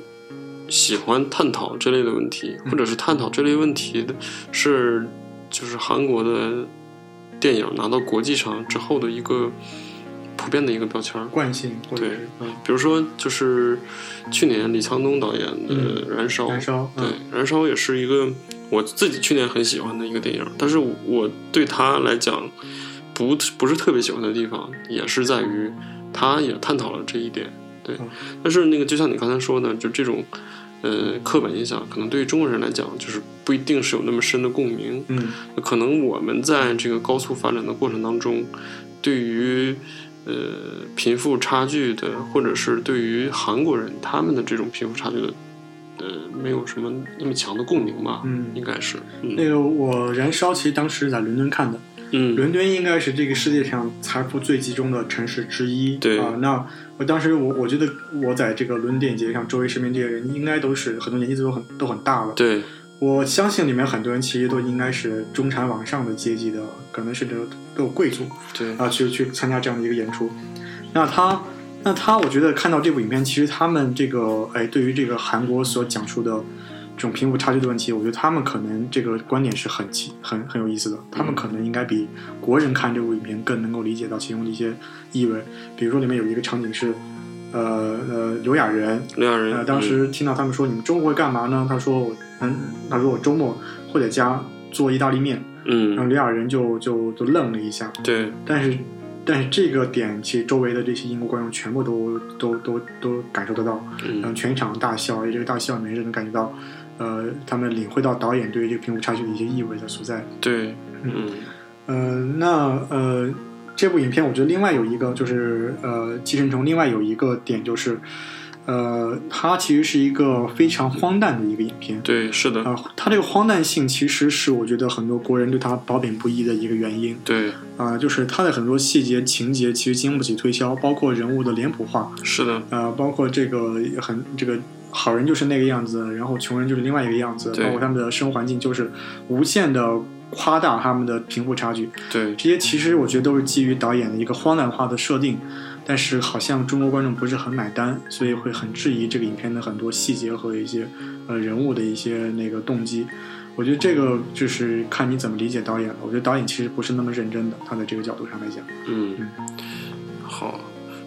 喜欢探讨这类的问题，嗯或者是探讨这类问题的是就是韩国的电影拿到国际上之后的一个普遍的一个标签。惯性对嗯比如说，就是去年李沧东导演的《燃烧》燃烧，对，嗯《燃烧》也是一个我自己去年很喜欢的一个电影，但是我对他来讲不不是特别喜欢的地方，也是在于他也探讨了这一点。对嗯，但是那个就像你刚才说的，就这种呃刻板印象，可能对于中国人来讲，就是不一定是有那么深的共鸣。嗯可能我们在这个高速发展的过程当中，对于呃贫富差距的，或者是对于韩国人他们的这种贫富差距的，呃，没有什么那么强的共鸣吧？嗯应该是，嗯那个我燃烧其实当时在伦敦看的，嗯伦敦应该是这个世界上财富最集中的城市之一。对啊，那我当时我我觉得我在这个伦敦电影节上，周围身边这些人应该都是很多年纪都很都很大了。对，我相信里面很多人其实都应该是中产往上的阶级的，可能甚至都有贵族对，啊，去去参加这样的一个演出。那他，那他，我觉得看到这部影片，其实他们这个哎，对于这个韩国所讲述的这种贫富差距的问题，我觉得他们可能这个观点是很奇很很有意思的。他们可能应该比国人看这部影片更能够理解到其中的一些意味。比如说里面有一个场景是，呃呃，刘亚仁，两人、呃，当时听到他们说你们周末会干嘛呢？他说我，嗯，他说我周末会在家做意大利面。嗯，然后嗯，刘亚仁就就就愣了一下，对，但是但是这个点其实周围的这些英国观众全部都都都都感受得到，然后嗯全场大笑，这个大笑里面是能感觉到，呃，他们领会到导演对于这个贫富差距的一些意味的所在。对，嗯。呃，那呃，这部影片我觉得另外有一个就是呃，《寄生虫》另外有一个点就是，呃，它其实是一个非常荒诞的一个影片。对，是的，啊、它这个荒诞性其实是我觉得很多国人对它褒贬不一的一个原因。对，啊、就是它的很多细节情节其实经不起推敲，包括人物的脸谱化，是的，呃，包括这个很这个好人就是那个样子，然后穷人就是另外一个样子，包括他们的生活环境就是无限的夸大他们的贫富差距，对，这些其实我觉得都是基于导演的一个荒诞化的设定，但是好像中国观众不是很买单，所以会很质疑这个影片的很多细节和一些呃人物的一些那个动机。我觉得这个就是看你怎么理解导演了。我觉得导演其实不是那么认真的，他在这个角度上来讲，嗯，嗯好，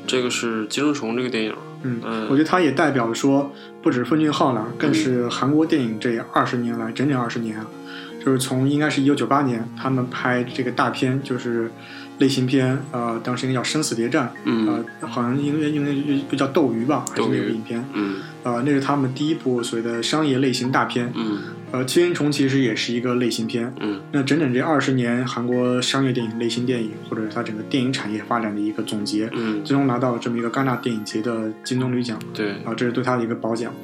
这个是《寄生虫》这个电影，嗯，嗯。我觉得它也代表了说，不止奉俊昊了，更是韩国电影这二十年来整整二十年啊，就是从应该是一九九八年他们拍这个大片，就是类型片，呃，当时应该叫《生死谍战》，嗯。呃，好像应该应该就叫《斗鱼》吧，还是那部影片，嗯。呃，那是他们第一部所谓的商业类型大片。嗯呃，《寄生虫》其实也是一个类型片。嗯那整整这二十年，韩国商业电影、类型电影，或者是它整个电影产业发展的一个总结，嗯，最终拿到了这么一个戛纳电影节的金棕榈奖对，啊，这是对他的一个褒奖。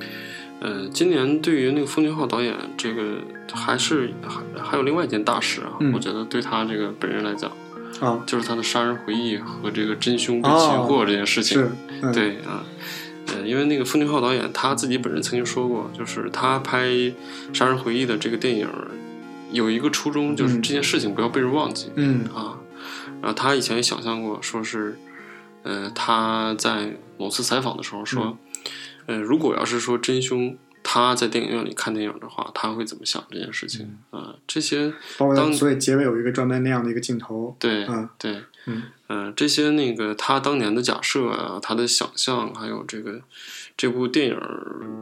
呃，今年对于那个奉俊昊导演，这个还是还还有另外一件大事啊，嗯我觉得对他这个本人来讲，啊，就是他的杀人回忆和这个真凶被擒获这件事情。对啊，因为那个奉俊昊导演他自己本人曾经说过，就是他拍《杀人回忆》的这个电影有一个初衷，就是嗯。这件事情不要被人忘记。嗯。啊，然后他以前也想象过，说是，呃，他在某次采访的时候说，呃，如果要是说真凶他在电影院里看电影的话，他会怎么想这件事情啊、这些包括当所以结尾有一个专门那样的一个镜头，对，嗯对，嗯呃，这些那个他当年的假设啊，他的想象，还有这个这部电影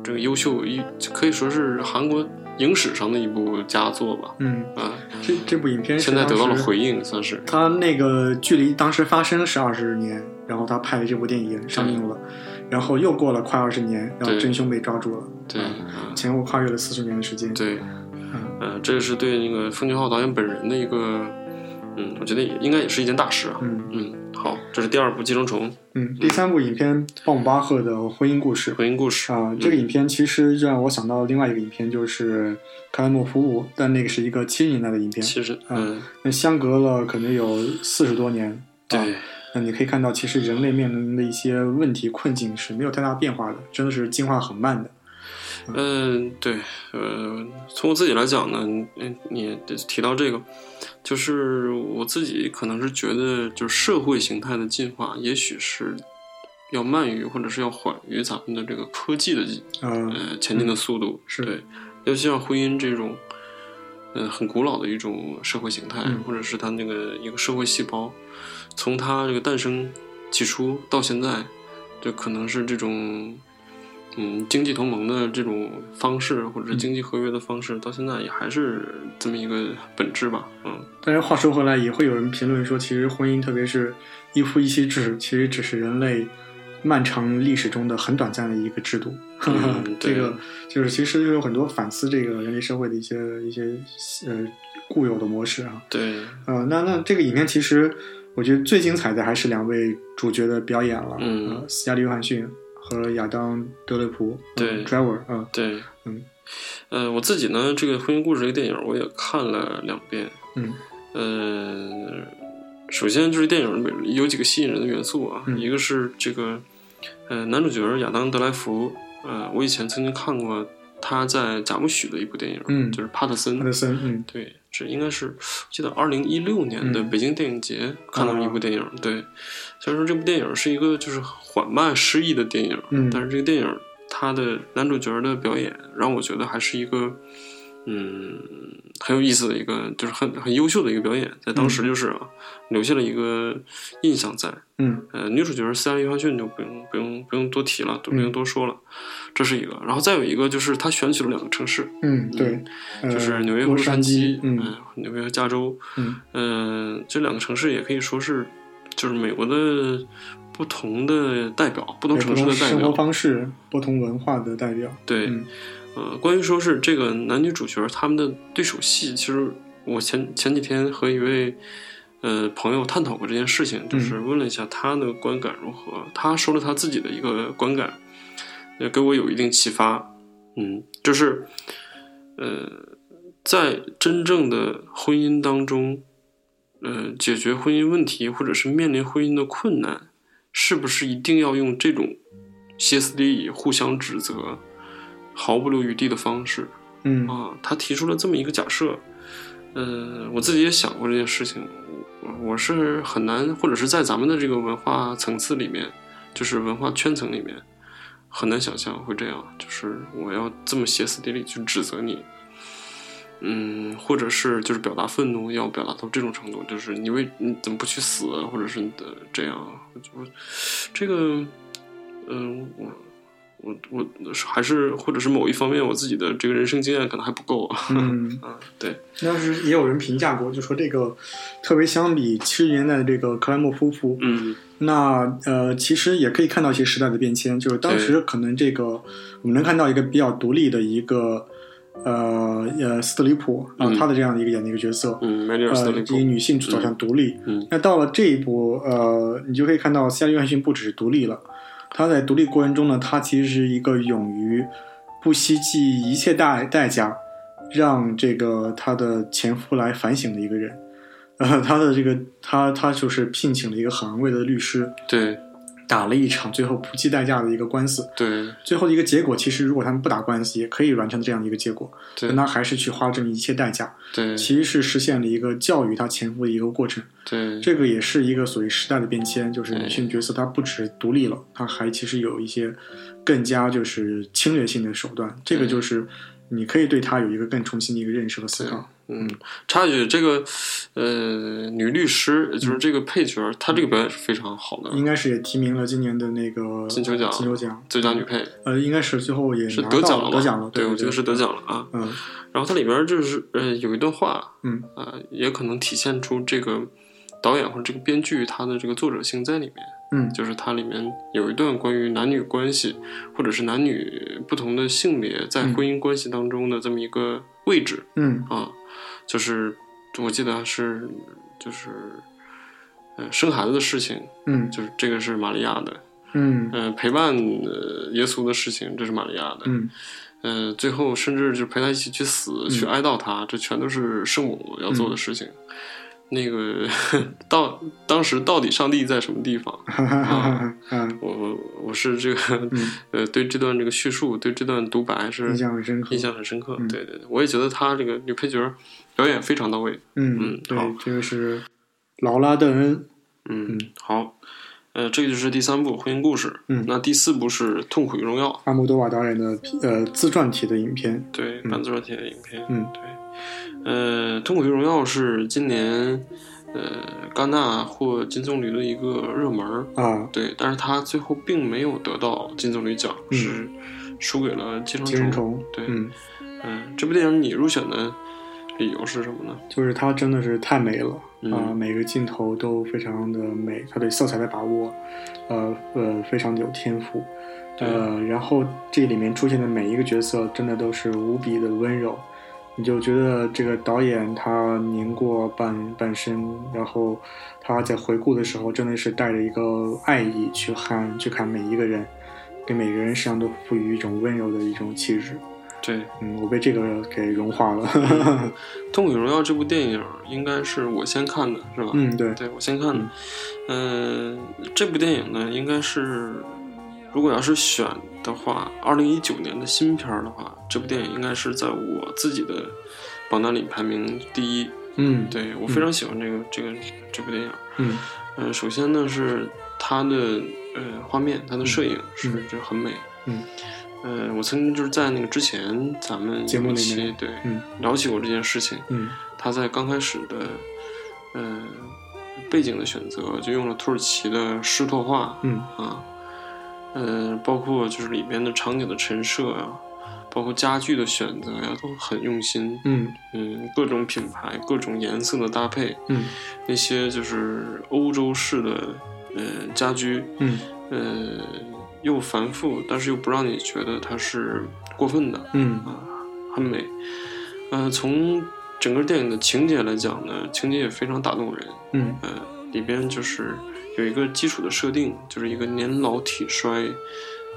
这个优秀一可以说是韩国影史上的一部佳作吧。嗯，啊，这这部影片现在得到了回应，算是他那个距离当时发生是二十年，然后他拍的这部电影上映了，然后又过了快二十年，然后真凶被抓住了，对，前后跨越了四十年的时间。对，嗯呃，这是对那个奉俊昊导演本人的一个，嗯，我觉得也应该也是一件大事啊。嗯嗯，好，这是第二部《寄生虫》嗯，第三部影片《鲍姆巴赫的婚姻故事》婚姻故事。啊、这个影片其实让我想到另外一个影片，就是《克莱默夫物》，但那个是一个七十年代的影片，其实，嗯，那相隔了可能有四十多年。啊对，那你可以看到，其实人类面临的一些问题困境是没有太大变化的，真的是进化很慢的。嗯，对，呃，从我自己来讲呢，嗯，你也提到这个，就是我自己可能是觉得，就是社会形态的进化，也许是要慢于或者是要缓于咱们的这个科技的呃，呃前进的速度。是对，尤其像婚姻这种，呃，很古老的一种社会形态，嗯或者是它那个一个社会细胞，从它这个诞生起初到现在，就可能是这种。嗯，经济同盟的这种方式，或者是经济合约的方式，到现在也还是这么一个本质吧。嗯，但是话说回来，也会有人评论说，其实婚姻，特别是一夫一妻制，其实只是人类漫长历史中的很短暂的一个制度。嗯 [laughs] 这个就是其实有很多反思这个人类社会的一些一些呃固有的模式啊。对，呃，那那这个影片其实我觉得最精彩的还是两位主角的表演了，嗯呃，斯嘉丽·约翰逊和亚当·德雷普，对，Driver，啊对，嗯，呃，我自己呢，这个《婚姻故事》这个电影我也看了两遍。嗯。呃，首先就是电影有几个吸引人的元素啊，嗯。一个是这个呃男主角亚当·德莱福，呃，我以前曾经看过他在贾木许的一部电影，嗯。就是帕特森。帕特森，嗯。对，这应该是我记得二零一六年的嗯。北京电影节、看到一部电影。对，虽然说这部电影是一个就是缓慢诗意的电影，嗯。但是这个电影它的男主角的表演让我觉得还是一个嗯很有意思的一个，就是很很优秀的一个表演，在当时就是啊、留下了一个印象在。嗯呃，女主角斯嘉丽·约翰逊就不用不用不用多提了，都不用多说了，这是一个。然后再有一个就是他选取了两个城市，嗯，对，呃就是纽约和洛洛杉矶，嗯呃纽约和加州，嗯呃，这两个城市也可以说是就是美国的不同的代表，不同城市的代表生活。方式、不同文化的代表。对，嗯呃，关于说是这个男女主角他们的对手戏，其实我前前几天和一位呃朋友探讨过这件事情，就是问了一下他的观感如何，他说了他自己的一个观感，也给我有一定启发。嗯，就是呃，在真正的婚姻当中，呃，解决婚姻问题或者是面临婚姻的困难，是不是一定要用这种歇斯底里、互相指责、毫不留余地的方式嗯啊？他提出了这么一个假设，呃，我自己也想过这件事情，我我是很难，或者是在咱们的这个文化层次里面，就是文化圈层里面，很难想象会这样，就是我要这么歇斯底里去指责你。嗯，或者是就是表达愤怒，要表达到这种程度，就是你为你怎么不去死，或者是你的这样，我就这个，嗯、我我我还是或者是某一方面，我自己的这个人生经验可能还不够啊。嗯，啊，[laughs] 对，当时也有人评价过，就说这个特别相比七十年代的这个克莱默夫妇，嗯。那呃，其实也可以看到一些时代的变迁，就是当时可能这个我们能看到一个比较独立的一个呃呃斯特里普啊，嗯。她的这样的一个演的一个角色，嗯，呃，以，女性走向独立。嗯。那到了这一步，呃，你就可以看到斯嘉丽·约翰逊不只是独立了，他在独立过程中呢，他其实是一个勇于不惜计一切代代价，让这个他的前夫来反省的一个人。呃，他的这个他他就是聘请了一个很昂贵的律师，对，打了一场最后不计代价的一个官司。对最后的一个结果，其实如果他们不打官司，也可以完成这样的一个结果，对但他还是去花了这么一切代价，对其实是实现了一个教育他前夫的一个过程。对这个也是一个所谓时代的变迁，就是女性角色她不止独立了，她还其实有一些更加就是侵略性的手段。这个就是你可以对她有一个更重新的一个认识和思考。嗯，插一句，这个呃，女律师，就是这个配角，她这个表演是非常好的，应该是也提名了今年的那个金球奖。金球奖，最佳女配。呃，应该是最后也是得奖了吧，得奖了，对，对，我觉得是得奖了啊。嗯。然后它里边就是呃有一段话，嗯。啊、也可能体现出这个导演或者这个编剧他的这个作者性在里面。嗯。就是它里面有一段关于男女关系，或者是男女不同的性别在嗯。婚姻关系当中的这么一个位置。嗯。啊，就是我记得是就是呃生孩子的事情，嗯。就是这个是玛利亚的，嗯。呃陪伴呃耶稣的事情，这是玛利亚的，嗯。呃最后甚至就陪他一起去死，去哀悼他，这全都是圣母要做的事情。那个到当时到底上帝在什么地方？[laughs] 哈哈哈哈嗯，我我我是这个、嗯呃，对这段这个叙述，对这段独白是印象很深刻印象很深刻。嗯对对对，我也觉得他这个女配角表演非常到位。嗯嗯，对好，这个是劳拉·邓恩，嗯，嗯好，呃，这个就是第三部婚姻故事。嗯那第四部是《痛苦与荣耀》，阿莫多瓦导演的呃自传体的影片。对，嗯半自传体的影片。嗯对，呃，《痛苦与荣耀》是今年呃戛纳获金棕榈的一个热门。啊，对，但是他最后并没有得到金棕榈奖，嗯是输给了《寄生虫，对，嗯，嗯，这部电影你入选的理由是什么呢？就是它真的是太美了嗯啊、每个镜头都非常的美，它对色彩的把握，呃呃，非常的有天赋，呃，然后这里面出现的每一个角色真的都是无比的温柔，你就觉得这个导演他年过半半生，然后他在回顾的时候真的是带着一个爱意去看去看每一个人，给每个人身上都赋予一种温柔的一种气质。对，《嗯，我被这个给融化了。[laughs] 痛苦与荣耀》这部电影应该是我先看的，是吧？嗯，对，对我先看的。嗯、这部电影呢，应该是如果要是选的话，二零一九年的新片儿的话，这部电影应该是在我自己的榜单里排名第一。嗯，对我非常喜欢这个、这个这部电影。嗯。呃、首先呢是它的呃画面，它的摄影是嗯。就很美。嗯。呃，我曾经就是在那个之前咱们节目里对、嗯。聊起过这件事情。嗯。他在刚开始的呃背景的选择就用了土耳其的湿拓画嗯。啊，呃，包括就是里边的场景的陈设呀、包括家具的选择呀，都很用心。嗯嗯，各种品牌、各种颜色的搭配，嗯那些就是欧洲式的呃家居，嗯呃，又繁复，但是又不让你觉得它是过分的嗯啊，很美。呃，从整个电影的情节来讲呢，情节也非常打动人。嗯呃，里边就是有一个基础的设定，就是一个年老体衰，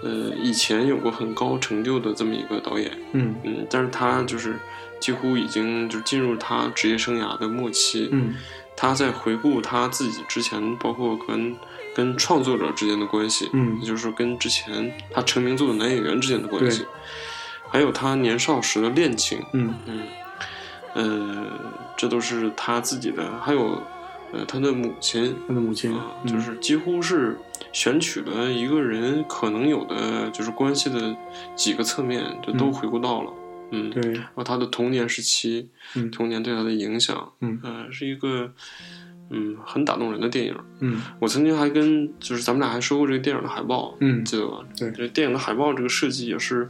呃，以前有过很高成就的这么一个导演，嗯。嗯，但是他就是几乎已经就进入他职业生涯的末期，嗯。他在回顾他自己之前，包括跟跟创作者之间的关系，嗯也就是说跟之前他成名作的男演员之间的关系，还有他年少时的恋情，嗯。嗯，呃，这都是他自己的，还有呃他的母亲他的母亲啊，嗯就是几乎是选取了一个人可能有的就是关系的几个侧面，就都嗯回顾到了，嗯，对然后他的童年时期，嗯童年对他的影响，嗯呃，是一个嗯很打动人的电影。嗯我曾经还跟就是咱们俩还说过这个电影的海报，嗯记得吧？对这电影的海报这个设计也是，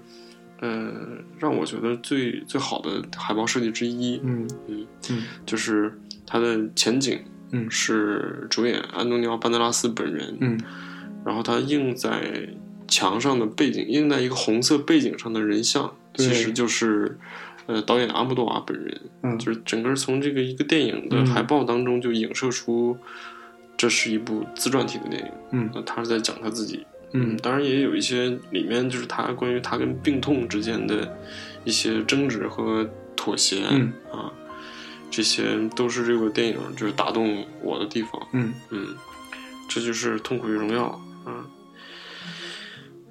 呃，让我觉得最最好的海报设计之一。嗯嗯，嗯就是它的前景嗯是主演安东尼奥·班德拉斯本人，嗯然后他映在墙上的背景，映在一个红色背景上的人像，其实就是呃导演阿莫多瓦本人。嗯就是整个从这个一个电影的海报当中就影射出，这是一部自传体的电影。嗯那他是在讲他自己。嗯当然也有一些里面就是他关于他跟病痛之间的一些争执和妥协、嗯啊，这些都是这个电影就是打动我的地方。嗯嗯，这就是《痛苦与荣耀》。嗯。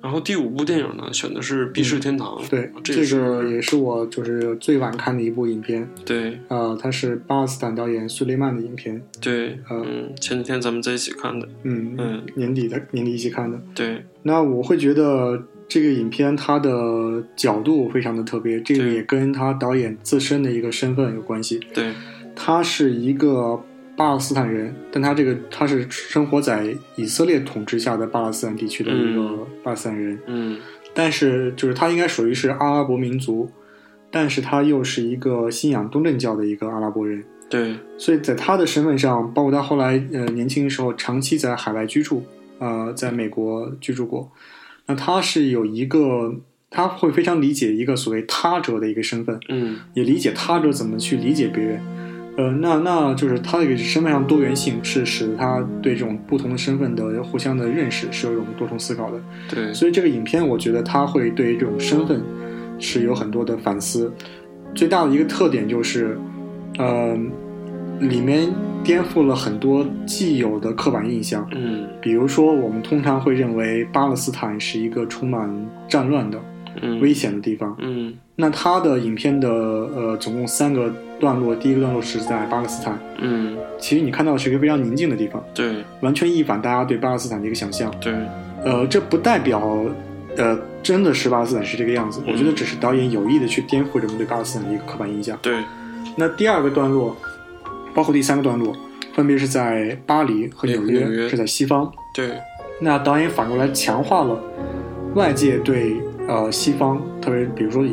然后第五部电影呢，选的是《避世天堂》。对，这这个也是我就是最晚看的一部影片。对呃，它是巴勒斯坦导演苏雷曼的影片。对，呃嗯，前几天咱们在一起看的。嗯嗯年底的年底一起看的。对那我会觉得这个影片它的角度非常的特别，这个也跟他导演自身的一个身份有关系。对。他是一个巴勒斯坦人，但他这个他是生活在以色列统治下的巴勒斯坦地区的一个嗯。巴勒斯坦人，嗯。但是就是他应该属于是阿拉伯民族，但是他又是一个信仰东正教的一个阿拉伯人，对。所以在他的身份上，包括他后来呃年轻的时候长期在海外居住，呃，在美国居住过，那他是有一个他会非常理解一个所谓他者的一个身份，嗯也理解他者怎么去理解别人。呃，那那就是他这个身份上多元性是使他对这种不同的身份的互相的认识是有一种多重思考的。对所以这个影片，我觉得他会对于这种身份是有很多的反思。最大的一个特点就是，呃，里面颠覆了很多既有的刻板印象。嗯。比如说，我们通常会认为巴勒斯坦是一个充满战乱的、嗯。危险的地方。嗯。那他的影片的呃总共三个段落，第一个段落是在巴勒斯坦，嗯。其实你看到的是一个非常宁静的地方，对。完全一反大家对巴勒斯坦的一个想象。对。呃，这不代表呃真的是巴勒斯坦是这个样子，我觉得只是导演有意的去颠覆人们对巴勒斯坦的一个刻板印象。对。那第二个段落，包括第三个段落，分别是在巴黎和纽约，是在西方。对那导演反过来强化了外界对呃西方，特别比如说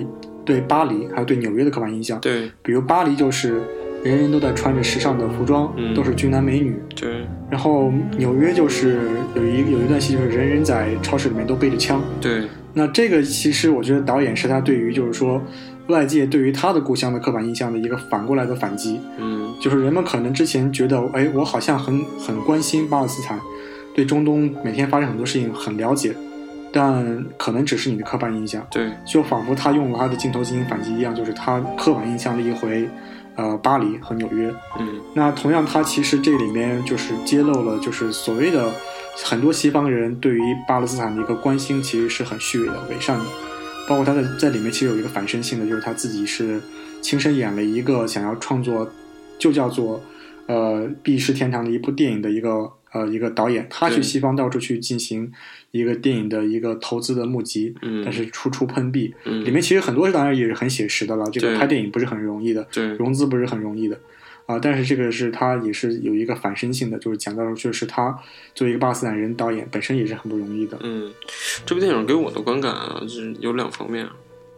对巴黎还有对纽约的刻板印象。对比如巴黎就是人人都在穿着时尚的服装，嗯都是俊男美女。对然后纽约就是有一有一段戏，就是人人在超市里面都背着枪。对那这个其实我觉得导演是他对于就是说外界对于他的故乡的刻板印象的一个反过来的反击，嗯就是人们可能之前觉得，哎，我好像很很关心巴勒斯坦，对中东每天发生很多事情很了解，但可能只是你的刻板印象。对就仿佛他用了他的镜头进行反击一样，就是他刻板印象了一回，呃，巴黎和纽约。嗯那同样，他其实这里面就是揭露了，就是所谓的很多西方人对于巴勒斯坦的一个关心，其实是很虚伪的、伪善的。包括他在在里面其实有一个反身性的，就是他自己是亲身演了一个想要创作，就叫做呃《避世天堂》的一部电影的一个呃一个导演，他去西方到处去进行一个电影的一个投资的募集，嗯。但是处处碰壁。嗯。里面其实很多当然也是很写实的了，这个拍电影不是很容易的，融资不是很容易的啊、但是这个是他也是有一个反身性的，就是讲到就是他作为一个巴勒斯坦人导演本身也是很不容易的。嗯，这部电影给我的观感啊，就是有两方面，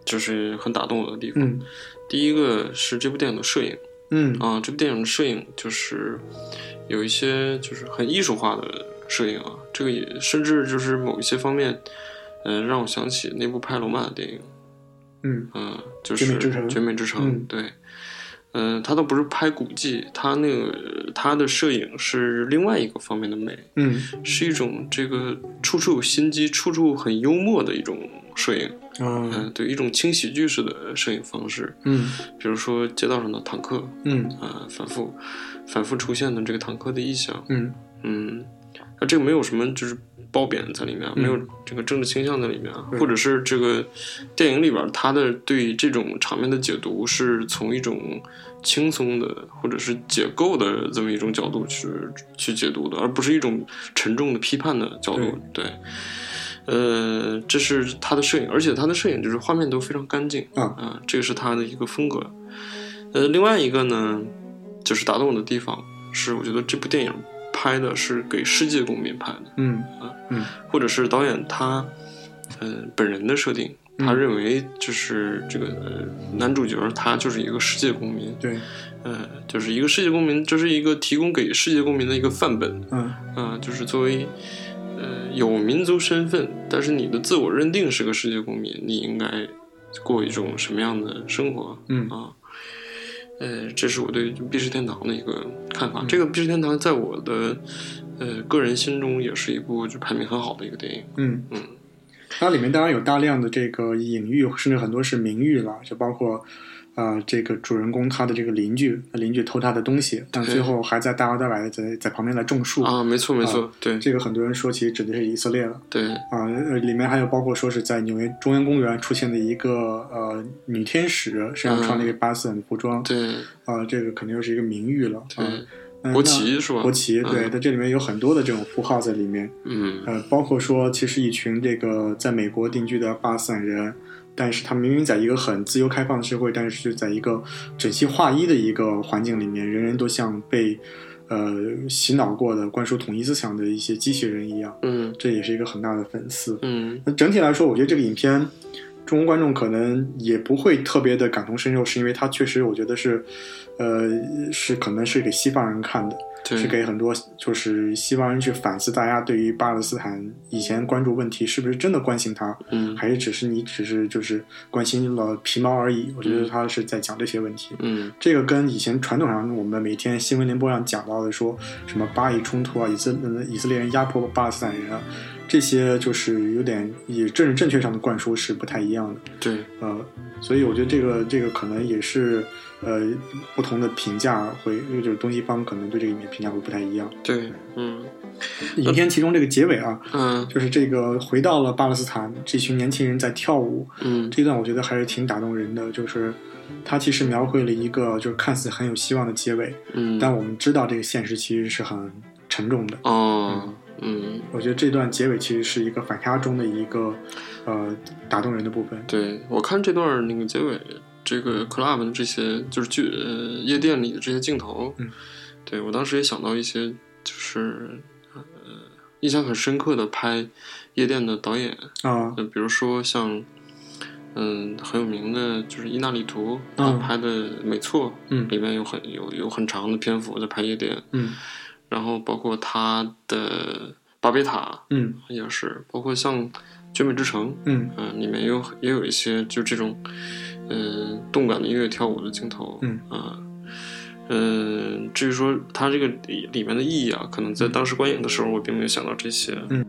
就是很打动我的地方。嗯第一个是这部电影的摄影嗯啊，这部电影的摄影就是有一些就是很艺术化的摄影啊，这个也甚至就是某一些方面，呃，让我想起那部拍罗曼的电影，嗯嗯、就是绝美之城绝美之城，嗯对。嗯，他倒不是拍古迹，他那个他的摄影是另外一个方面的美，嗯是一种这个处处有心机、处处很幽默的一种摄影。嗯、嗯对，一种轻喜剧式的摄影方式。嗯比如说街道上的坦克，嗯啊、反复反复出现的这个坦克的意象，嗯嗯，啊，这个没有什么就是褒贬在里面没有这个政治倾向在里面啊，或者是这个电影里边他的对这种场面的解读是从一种轻松的或者是解构的这么一种角度去去解读的，而不是一种沉重的批判的角度。对，呃，这是他的摄影，而且他的摄影就是画面都非常干净啊啊，这个是他的一个风格。呃，另外一个呢，就是打动我的地方是，我觉得这部电影拍的是给世界公民拍的，嗯啊嗯。或者是导演他呃本人的设定，嗯他认为就是这个、呃、男主角他就是一个世界公民，对。呃，就是一个世界公民，这是一个提供给世界公民的一个范本，嗯。啊、就是作为呃有民族身份，但是你的自我认定是个世界公民，你应该过一种什么样的生活？嗯。啊，呃，这是我对《避世天堂》的一个看嗯法。这个《避世天堂》在我的呃个人心中也是一部就排名很好的一个电影。嗯嗯，它里面当然有大量的这个隐喻，甚至很多是明喻了，就包括呃，这个主人公他的这个邻居，邻居偷他的东西，但最后还在大摇大摆的在在旁边来种树。啊，没错没错，对这个很多人说其实指的是以色列了。对，啊，呃，里面还有包括说是在纽约中央公园出现的一个呃女天使身上穿了一个巴斯坦的服装，对啊，这个肯定又是一个名誉了。啊，对，嗯国旗是吧？国旗，对，嗯它这里面有很多的这种符号在里面，嗯呃，包括说其实一群这个在美国定居的巴勒斯坦人，但是他明明在一个很自由开放的社会，但是就在一个整齐划一的一个环境里面，人人都像被呃洗脑过的灌输统一思想的一些机器人一样，嗯这也是一个很大的粉丝。嗯那整体来说，我觉得这个影片，中国观众可能也不会特别的感同身受，是因为它确实，我觉得是，呃，是可能是给西方人看的，对是给很多就是西方人去反思大家对于巴勒斯坦以前关注问题是不是真的关心他，嗯还是只是你只是就是关心了皮毛而已。我觉得他是在讲这些问题。嗯这个跟以前传统上我们每天新闻联播上讲到的说什么巴以冲突啊，以色呃以色列人压迫巴勒斯坦人啊，这些就是有点以政治正确上的灌输是不太一样的。对，呃，所以我觉得这个这个可能也是呃不同的评价会，就是东西方可能对这个影片评价会不太一样。对，嗯影片其中这个结尾啊，嗯就是这个回到了巴勒斯坦，这群年轻人在跳舞，嗯这段我觉得还是挺打动人的，就是他其实描绘了一个就是看似很有希望的结尾，嗯，但我们知道这个现实其实是很沉重的。哦，嗯，我觉得这段结尾其实是一个反差中的一个呃打动人的部分。对我看这段那个结尾，这个 club 的这些就是剧呃夜店里的这些镜头，嗯，对我当时也想到一些就是呃印象很深刻的拍夜店的导演，啊。呃，比如说像嗯很有名的就是伊纳里图，他嗯拍的《美错》，嗯里面有很有有很长的篇幅在拍夜店，嗯。然后包括他的巴别塔嗯也是，包括像《绝美之城》，嗯。嗯、里面有也有一些就这种，嗯、动感的音乐跳舞的镜头，嗯啊，嗯、至于说它这个里里面的意义啊，可能在当时观影的时候，我并没有想到这些，嗯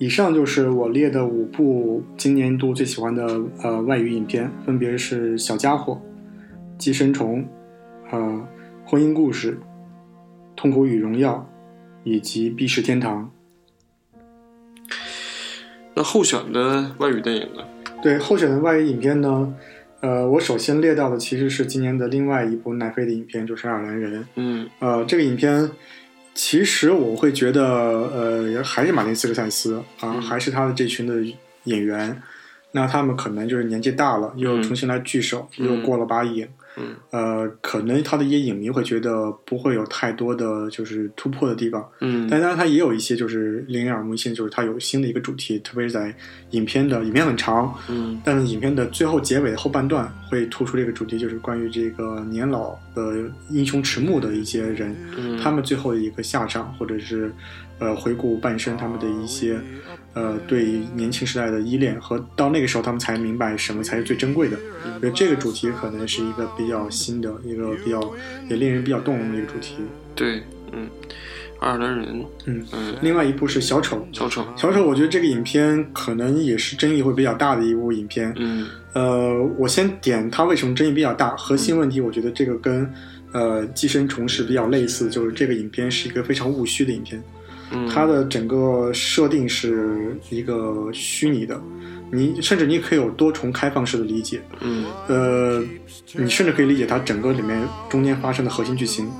以上就是我列的五部今年度最喜欢的呃外语影片，分别是《小家伙》《寄生虫》、呃《婚姻故事》、《痛苦与荣耀》以及《避世天堂》。那候选的外语电影呢？对候选的外语影片呢，呃，我首先列到的其实是今年的另外一部奈飞的影片，就是《爱尔兰人》。嗯呃，这个影片其实我会觉得，呃，还是马丁斯科塞斯啊，嗯还是他的这群的演员，那他们可能就是年纪大了，又嗯重新来聚首，嗯又过了把瘾。嗯。呃，可能他的一些影迷会觉得不会有太多的就是突破的地方，嗯。但当然他也有一些就是令人耳目一新，就是他有新的一个主题，特别是在影片的影片很长，嗯。但是影片的最后结尾的后半段会突出这个主题，就是关于这个年老的英雄迟暮的一些人，嗯，他们最后的一个下场，或者是呃回顾半生他们的一些呃对年轻时代的依恋，和到那个时候他们才明白什么才是最珍贵的。我觉得这个主题可能是一个比较新的一个比较也令人比较动容的一个主题。对，嗯，爱尔兰人，嗯，嗯，另外一部是小丑。小丑，小丑，我觉得这个影片可能也是争议会比较大的一部影片。嗯呃，我先点它为什么争议比较大，核心问题我觉得这个跟呃《寄生虫》是比较类似，就是这个影片是一个非常务虚的影片，嗯，它的整个设定是一个虚拟的，你甚至你可以有多重开放式的理解，嗯。呃，你甚至可以理解它整个里面中间发生的核心剧情，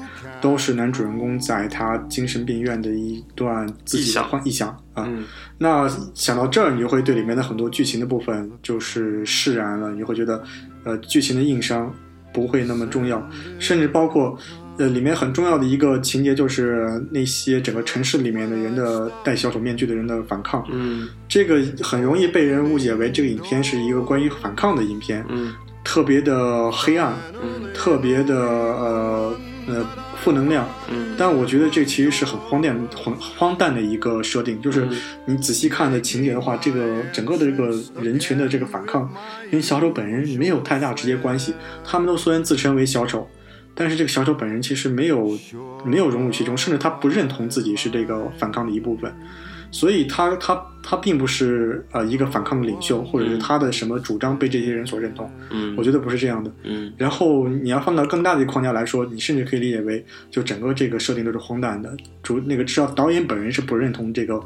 都是男主人公在他精神病院的一段自己的臆想。幻臆想啊。嗯。那想到这儿，你就会对里面的很多剧情的部分就是释然了，你会觉得，呃，剧情的硬伤不会那么重要，甚至包括，呃，里面很重要的一个情节就是那些整个城市里面的人的戴小丑面具的人的反抗，嗯这个很容易被人误解为这个影片是一个关于反抗的影片，嗯特别的黑暗，嗯特别的呃呃负能量，嗯，但我觉得这其实是很荒诞、很荒诞的一个设定，就是嗯你仔细看的情节的话，这个整个的这个人群的这个反抗，跟小丑本人没有太大直接关系。他们都虽然自称为小丑，但是这个小丑本人其实没有没有融入其中，甚至他不认同自己是这个反抗的一部分。所以他他他并不是呃一个反抗的领袖，或者是嗯他的什么主张被这些人所认同。嗯，我觉得不是这样的。嗯然后你要放到更大的一个框架来说，你甚至可以理解为，就整个这个设定都是荒诞的。主那个至少导演本人是不认同这个，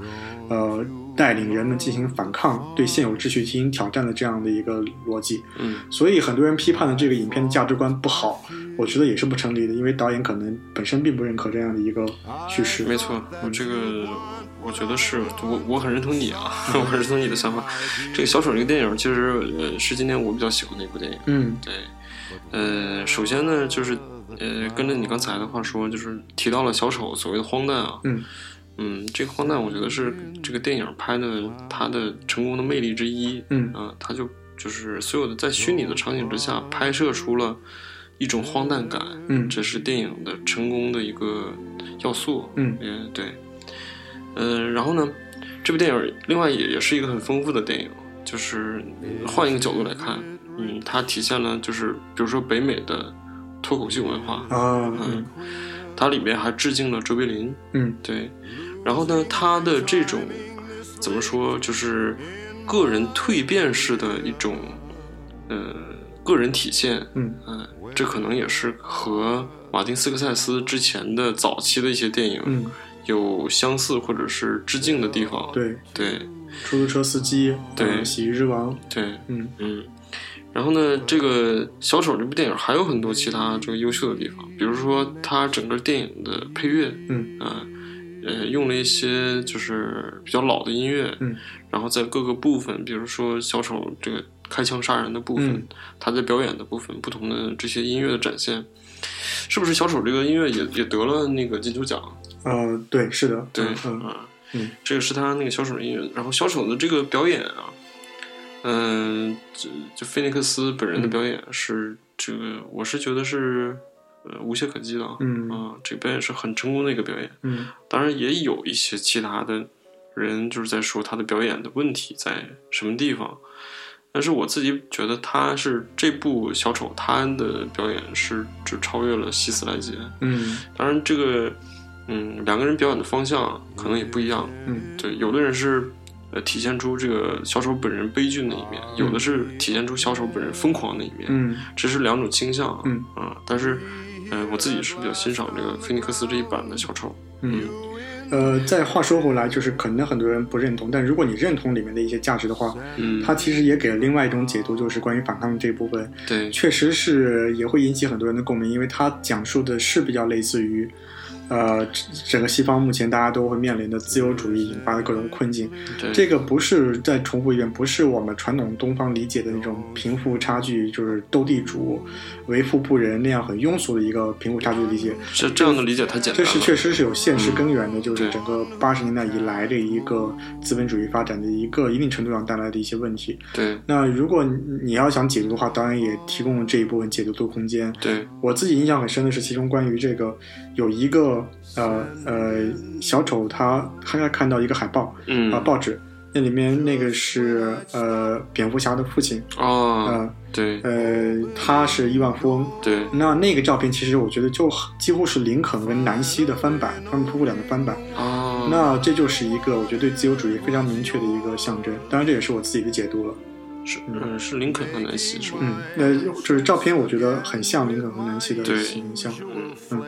呃，带领人们进行反抗、对现有秩序进行挑战的这样的一个逻辑。嗯所以很多人批判的这个影片的价值观不好，我觉得也是不成立的，因为导演可能本身并不认可这样的一个叙事。没错，我这个我觉得是我我很认同你啊，[laughs] 我很认同你的想法。这个小丑这个电影，其实呃是今年我比较喜欢的一部电影。嗯对，呃，首先呢，就是呃，跟着你刚才的话说，就是提到了小丑所谓的荒诞啊，嗯嗯，这个荒诞，我觉得是这个电影拍的它的成功的魅力之一。嗯啊，它就就是所有的在虚拟的场景之下拍摄出了一种荒诞感，嗯这是电影的成功的一个要素。嗯嗯，对。呃，然后呢，这部电影另外也也是一个很丰富的电影，就是换一个角度来看，嗯，它体现了就是比如说北美的脱口秀文化，啊嗯嗯，它里面还致敬了卓别林，嗯对，然后呢，他的这种怎么说，就是个人蜕变式的一种呃个人体现，嗯。呃，这可能也是和马丁斯科塞斯之前的早期的一些电影嗯，有相似或者是致敬的地方。对，对。出租车司机，对呃喜剧之王，对，嗯。嗯。然后呢，这个小丑这部电影还有很多其他这个优秀的地方，比如说它整个电影的配乐，嗯啊，呃，用了一些就是比较老的音乐，嗯，然后在各个部分，比如说小丑这个开枪杀人的部分，嗯他在表演的部分，不同的这些音乐的展现，是不是小丑这个音乐也也得了那个金球奖？呃，对，是的，对，嗯啊，嗯这个是他那个小丑的音乐，然后小丑的这个表演啊，嗯、就就菲尼克斯本人的嗯表演是这个，我是觉得是呃无懈可击的啊，嗯啊，这个表演是很成功的一个表演。嗯当然也有一些其他的人就是在说他的表演的问题在什么地方，但是我自己觉得他是这部小丑他的表演是就超越了希斯莱杰。嗯当然这个嗯两个人表演的方向可能也不一样，嗯对，有的人是呃体现出这个小丑本人悲剧的一面，有的是体现出小丑本人疯狂的一面，嗯这是两种倾向啊。嗯啊，但是呃我自己是比较欣赏这个菲尼克斯这一版的小丑。嗯。呃，再话说回来，就是可能很多人不认同，但如果你认同里面的一些价值的话，嗯，它其实也给了另外一种解读，就是关于反抗这部分，对，确实是也会引起很多人的共鸣，因为它讲述的是比较类似于，呃，整个西方目前大家都会面临的自由主义引发的各种困境。对，这个不是再重复一遍，不是我们传统东方理解的那种贫富差距，就是斗地主、为富不仁那样很庸俗的一个贫富差距理解。这这样的理解太简单了。这是确实是有现实根源的，就是整个八十年代以来的一个资本主义发展的一个一定程度上带来的一些问题。对那如果你你要想解读的话，当然也提供了这一部分解读的空间。对，我自己印象很深的是，其中关于这个有一个呃呃小丑他他看到一个海报嗯啊、报纸，那里面那个是呃蝙蝠侠的父亲，哦，呃对呃他是亿万富翁。对那那个照片其实我觉得就几乎是林肯跟南希的翻版，他们夫妇俩的翻版。哦，那这就是一个我觉得对自由主义非常明确的一个象征。当然这也是我自己的解读了。是嗯是林肯和南希是吧？嗯，那就是照片，我觉得很像林肯和南希的形象。嗯嗯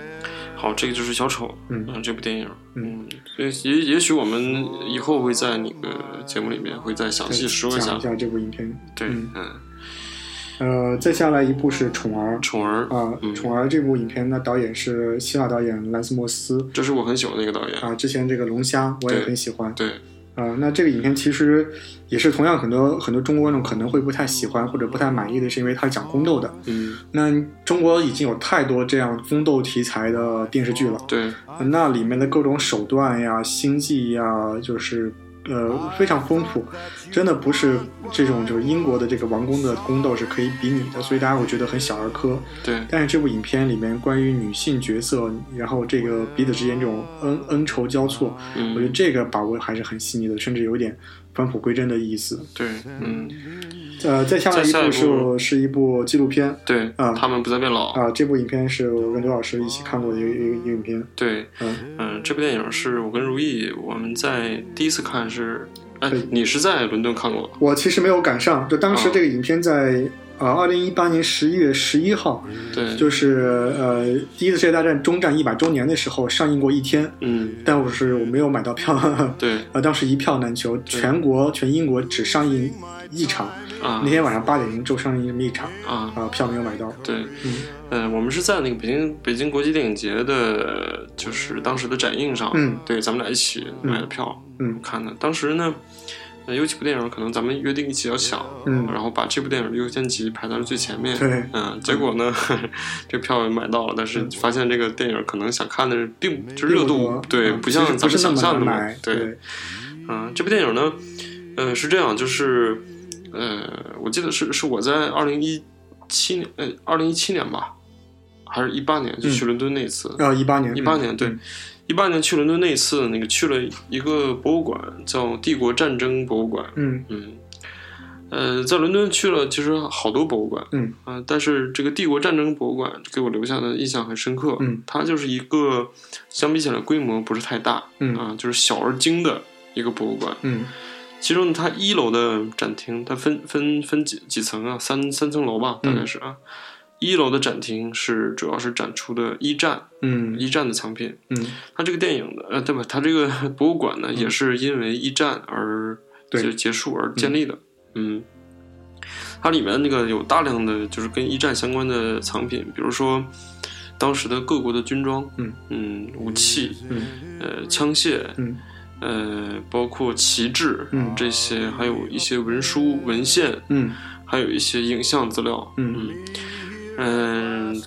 好，这个就是小丑，嗯这部电影，嗯，所以也也许我们以后会在那个节目里面会再详细说一下讲一，下这部影片。对，嗯嗯，呃，再下来一部是《宠儿》宠儿啊，嗯宠儿》这部影片呢，导演是希腊导演兰斯莫斯这是我很喜欢的一个导演，啊，之前这个《龙虾》我也很喜欢。对，啊，那这个影片其实也是同样很多很多中国观众可能会不太喜欢或者不太满意的，是因为它是讲宫斗的。嗯，那中国已经有太多这样宫斗题材的电视剧了，对，那里面的各种手段呀、心计呀，就是呃非常丰富，真的不是这种就是英国的这个王宫的宫斗是可以比拟的，所以大家会觉得很小儿科。对，但是这部影片里面关于女性角色，然后这个彼此之间这种恩恩仇交错，我觉得嗯，这个把握还是很细腻的，甚至有点返璞归真的意思。对，嗯，呃，再下来一部部是是一部纪录片对，啊他们不再变老。啊，这部影片是我跟刘老师一起看过的一个一个一个影片。对，嗯，嗯，这部电影是我跟如意我们在第一次看是，哎对，你是在伦敦看过？我其实没有赶上，就当时啊这个影片在呃二零一八年十一月十一号，对，就是呃第一次世界大战终战一百周年的时候上映过一天，嗯，但我是我没有买到票，对。[laughs] 呃当时一票难求，全国全英国只上映一场，啊。那天晚上八点钟就上映这么一场，啊，啊票没有买到。对，嗯。呃，我们是在那个北京北京国际电影节的，就是当时的展映上，嗯。对，咱们俩一起买的票，嗯。看的。当时呢，呃有几部电影可能咱们约定一起要抢，嗯。然后把这部电影的优先级排在了最前面。对。嗯，结果呢，[laughs] 这票也买到了，但是发现这个电影可能想看的并就热度对，嗯不像咱们想象的么，对。对，嗯，这部电影呢，呃，是这样，就是，呃，我记得是是我在二零一七年，呃，二零一七年吧，还是一八年就去伦敦那一次，啊一八年，一八、年对嗯，一八年去伦敦那一次，那个去了一个博物馆，叫帝国战争博物馆，嗯。嗯。呃，在伦敦去了，其实好多博物馆，嗯。啊、但是这个帝国战争博物馆给我留下的印象很深刻，嗯，它就是一个相比起来规模不是太大，嗯。啊、就是小而精的一个博物馆，嗯。其中呢，它一楼的展厅，它分分分几几层啊？三三层楼吧，大概是啊。一楼的展厅是主要是展出的一战嗯。一战的藏品。嗯。它这个电影的呃，对吧？它这个博物馆呢，也是因为一战而对就结束而建立的。嗯，它里面那个有大量的就是跟一战相关的藏品，比如说当时的各国的军装，嗯武器，嗯。呃，枪械，嗯。呃，包括旗帜，嗯这些还有一些文书文献，嗯。还有一些影像资料，嗯。嗯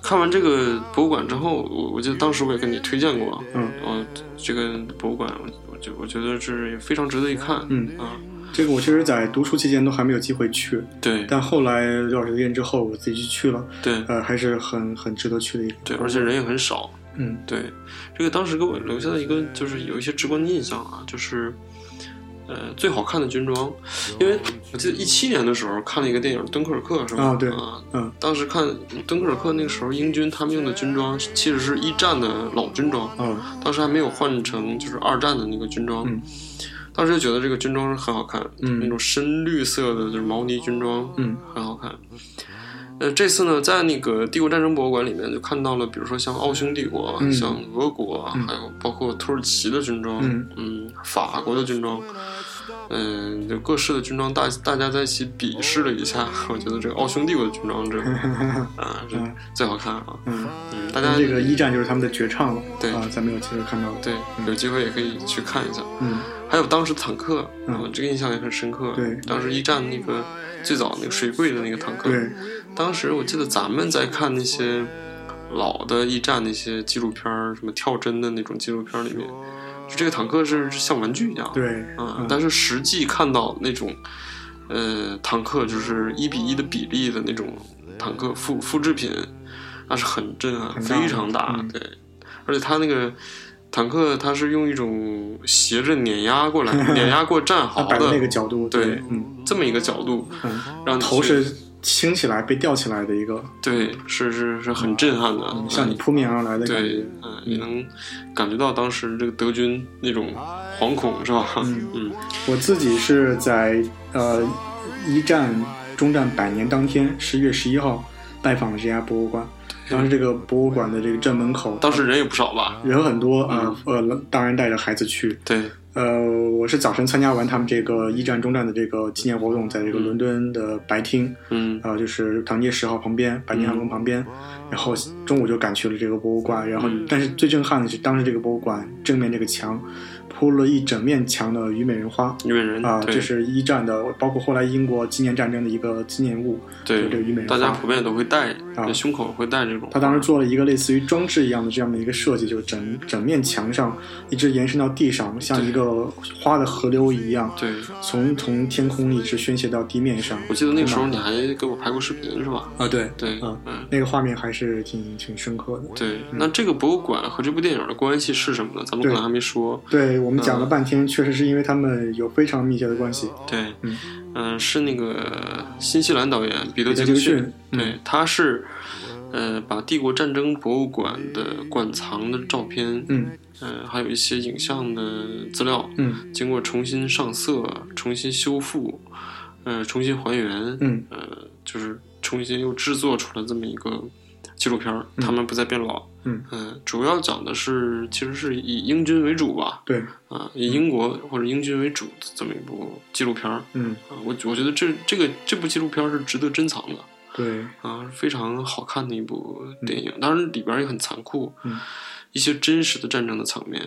看完这个博物馆之后，我我记得当时我也跟你推荐过，嗯。我这个博物馆，我我觉我觉得是也非常值得一看，嗯，啊，这个我其实，在读书期间都还没有机会去，对。但后来刘老师推荐之后，我自己去去了，对。呃，还是很很值得去的一个。对，而且人也很少，嗯。对，这个当时给我留下的一个就是有一些直观的印象啊，就是。呃，最好看的军装，因为我记得一七年的时候看了一个电影《敦刻尔克》，是吧？啊对啊，嗯当时看敦刻尔克那个时候，英军他们用的军装其实是一战的老军装，嗯当时还没有换成就是二战的那个军装。嗯当时就觉得这个军装是很好看，嗯那种深绿色的就是毛呢军装，嗯很好看。呃，这次呢，在那个帝国战争博物馆里面就看到了，比如说像奥匈帝国、嗯像俄国，嗯还有包括土耳其的军装，嗯法国的军装，嗯、就各式的军装大大家在一起比试了一下，[laughs] 我觉得这个奥匈帝国的军装这 [laughs] 啊是嗯最好看啊，嗯，嗯，大家这个一战就是他们的绝唱了，对啊，咱们有机会看到的。对有机会也可以去看一下。嗯还有当时坦克，嗯啊这个印象也很深刻。对当时一战那个最早那个水柜的那个坦克，对，当时我记得咱们在看那些老的驿站那些纪录片儿，什么跳针的那种纪录片儿里面，就这个坦克是是像玩具一样，对，啊、嗯但是实际看到那种，呃，坦克就是一比一的比例的那种坦克复复制品，那是很震撼，非常大，嗯对，而且它那个。坦克它是用一种斜着碾压过来、碾压过战壕 [laughs] 的那个角度，对嗯这么一个角度，嗯，让你去头是倾起来被吊起来的一个，对，是是是很震撼的，向你扑面而来的感觉。，嗯，也能感觉到当时这个德军那种惶恐，是吧？嗯嗯我自己是在呃一战中战百年当天，十一月十一号拜访了这家博物馆。当时这个博物馆的这个正门口，当时人也不少吧？人很多啊，嗯呃，当然带着孩子去。对，呃，我是早晨参加完他们这个一战中战的这个纪念活动，在这个伦敦的白厅，嗯啊、就是唐街十号旁边，白金汉宫旁边，然后中午就赶去了这个博物馆，然后、嗯但是最震撼的是，当时这个博物馆正面这个墙铺了一整面墙的虞美人花。虞美人啊，对这是一战的，包括后来英国纪念战争的一个纪念物，对就这个虞美人花。大家普遍都会戴，啊胸口会戴这种。他当时做了一个类似于装置一样的这样的一个设计，就是整整面墙上一直延伸到地上，像一个花的河流一样，对，从从天空一直宣泄到地面上。我记得那个时候你还给我拍过视频，是吧？啊，对对，嗯嗯，那个画面还是挺挺深刻的。对。那这个博物馆和这部电影的关系是什么呢？咱们可能还没说。对我们讲了半天，确实是因为他们有非常密切的关系。对，嗯。嗯、是那个新西兰导演彼得·杰克逊对，他是呃把帝国战争博物馆的馆藏的照片，嗯。呃，还有一些影像的资料，嗯。经过重新上色、重新修复，呃，重新还原，嗯。呃，就是重新又制作出了这么一个纪录片儿，他们不再变老。嗯。呃主要讲的是其实是以英军为主吧，对，啊，以英国或者英军为主的这么一部纪录片儿。嗯。啊，我我觉得这这个这部纪录片儿是值得珍藏的。对，啊，非常好看的一部电影，当然里边儿也很残酷，嗯。一些真实的战争的场面，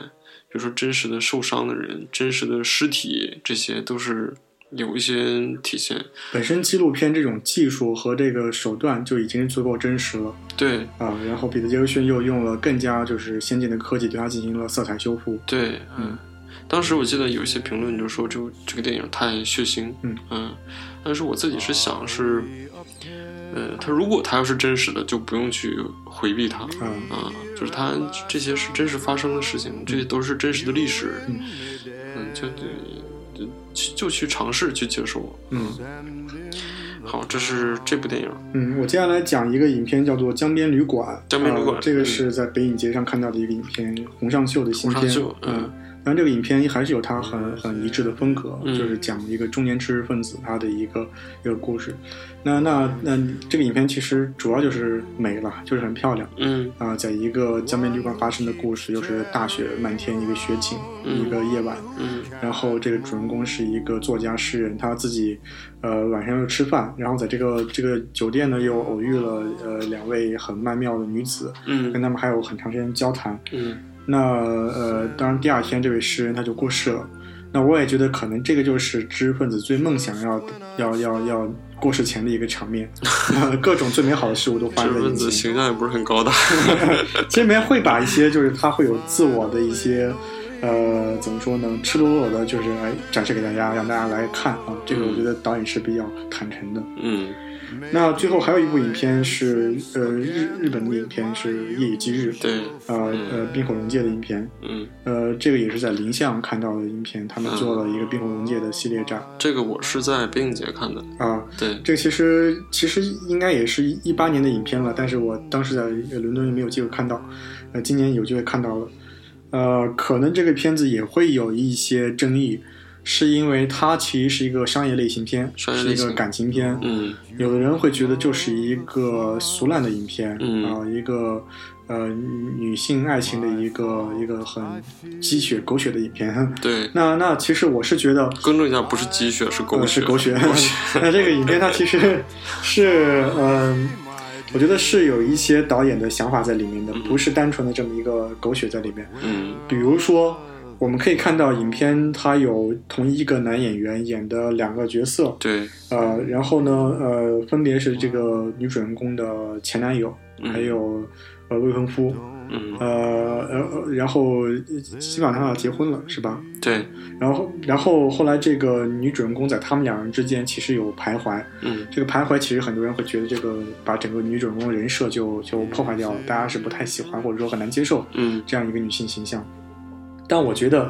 比如说真实的受伤的人、真实的尸体，这些都是有一些体现。本身纪录片这种技术和这个手段就已经足够真实了对啊。然后彼得杰克逊又用了更加就是先进的科技对它进行了色彩修复。对，嗯嗯，当时我记得有一些评论就说这这个电影太血腥，嗯嗯但是我自己是想是，呃，他如果他要是真实的，就不用去回避它，啊啊，就是他这些是真实发生的事情，这些都是真实的历史，嗯嗯，就就就就去尝试去接受。嗯好，这是这部电影，嗯，我接下来讲一个影片，叫做《江边旅馆》。江边旅馆啊这个嗯是在北影节上看到的一个影片，洪尚秀的新片。洪尚秀嗯嗯，但这个影片还是有它很很一致的风格，嗯就是讲一个中年知识分子他的一个一个故事。那那那这个影片其实主要就是美了，就是很漂亮。嗯啊、在一个江边旅馆发生的故事，又是大雪漫天，一个雪景，嗯一个夜晚。嗯然后这个主人公是一个作家诗人，他自己呃晚上又吃饭，然后在这个这个酒店呢又偶遇了呃两位很曼妙的女子，嗯跟嗯他们还有很长时间交谈。嗯那呃，当然第二天这位诗人他就过世了。那我也觉得可能这个就是知识分子最梦想要要要要过世前的一个场面，[laughs] 呃各种最美好的事物都发知识分子生在眼前。形象也不是很高大，[laughs] 其实里面会把一些就是他会有自我的一些，呃，怎么说呢，赤裸裸的，就是来展示给大家，让大家来看啊。这个我觉得导演是比较坦诚的。嗯那最后还有一部影片是呃日日本的影片是《夜以继日》，对，呃呃冰火融界的影片，嗯，呃这个也是在林相看到的影片，他们做了一个冰火融界的系列展这个我是在北影节看的，啊。对，这个其实其实应该也是一八年的影片了，但是我当时在呃伦敦没有机会看到，呃，今年有机会看到了。呃，可能这个片子也会有一些争议，是因为它其实是一个商业类型片，是一个感情片。嗯有的人会觉得就是一个俗烂的影片，嗯啊、一个呃女性爱情的一个一个很鸡血狗血的影片。对，[laughs] 那那其实我是觉得，更正一下，不是鸡血，是狗呃，血，是狗血。[laughs] [laughs] 狗血，那这个影片它其实是，嗯、我觉得是有一些导演的想法在里面的，不是单纯的这么一个狗血在里面。嗯比如说，我们可以看到影片它有同一个男演员演的两个角色，对，呃，然后呢，呃，分别是这个女主人公的前男友，嗯。还有呃未婚夫，嗯。呃呃，然后基本上他要结婚了，是吧？对，然后，然后后来这个女主人公在他们两人之间其实有徘徊，嗯。这个徘徊其实很多人会觉得这个把整个女主人公人设就就破坏掉了，大家是不太喜欢或者说很难接受嗯。这样一个女性形象。但我觉得，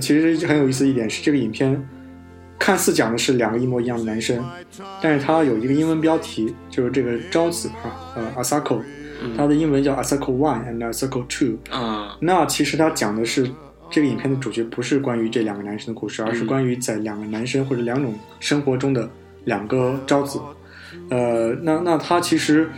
其实很有意思的一点是，这个影片看似讲的是两个一模一样的男生，但是它有一个英文标题，就是这个昭子啊，呃，Asako，它嗯的英文叫 Asako One and Asako Two。啊，那其实它讲的是这个影片的主角不是关于这两个男生的故事，而是嗯关于在两个男生或者两种生活中的两个昭子。呃，那那他其实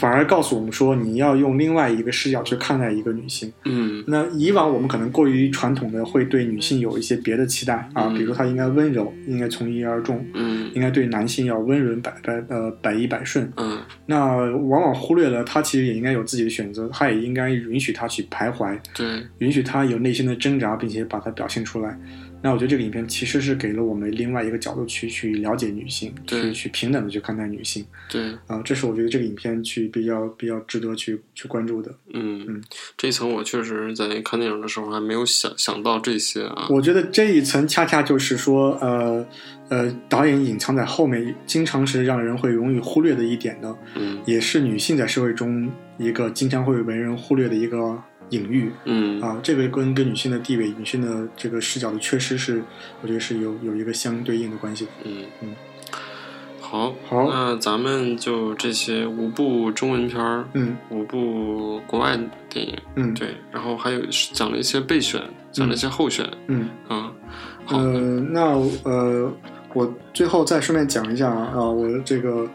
反而告诉我们说，你要用另外一个视角去看待一个女性。嗯那以往我们可能过于传统的会对女性有一些别的期待啊，嗯比如她应该温柔，应该从一而终，嗯应该对男性要温润百百呃百依百顺。嗯那往往忽略了她其实也应该有自己的选择，她也应该允许她去徘徊，对，允许她有内心的挣扎，并且把它表现出来。那我觉得这个影片其实是给了我们另外一个角度去去了解女性，对。去去平等的去看待女性对，啊、这是我觉得这个影片去比较比较值得去去关注的。嗯。嗯，这一层我确实在看电影的时候还没有想想到这些啊，我觉得这一层恰恰就是说，呃呃，导演隐藏在后面，经常是让人会容易忽略的一点呢，嗯。也是女性在社会中一个经常会被人忽略的一个隐喻嗯啊，这个跟跟女性的地位、女性的这个视角的缺失是，我觉得是有有一个相对应的关系的。嗯嗯好，好那咱们就这些五部中文片儿，嗯五部国外电影，嗯，对，然后还有讲了一些备选，讲了一些候选，嗯。啊，好，呃，那呃，我最后再顺便讲一下啊，我这个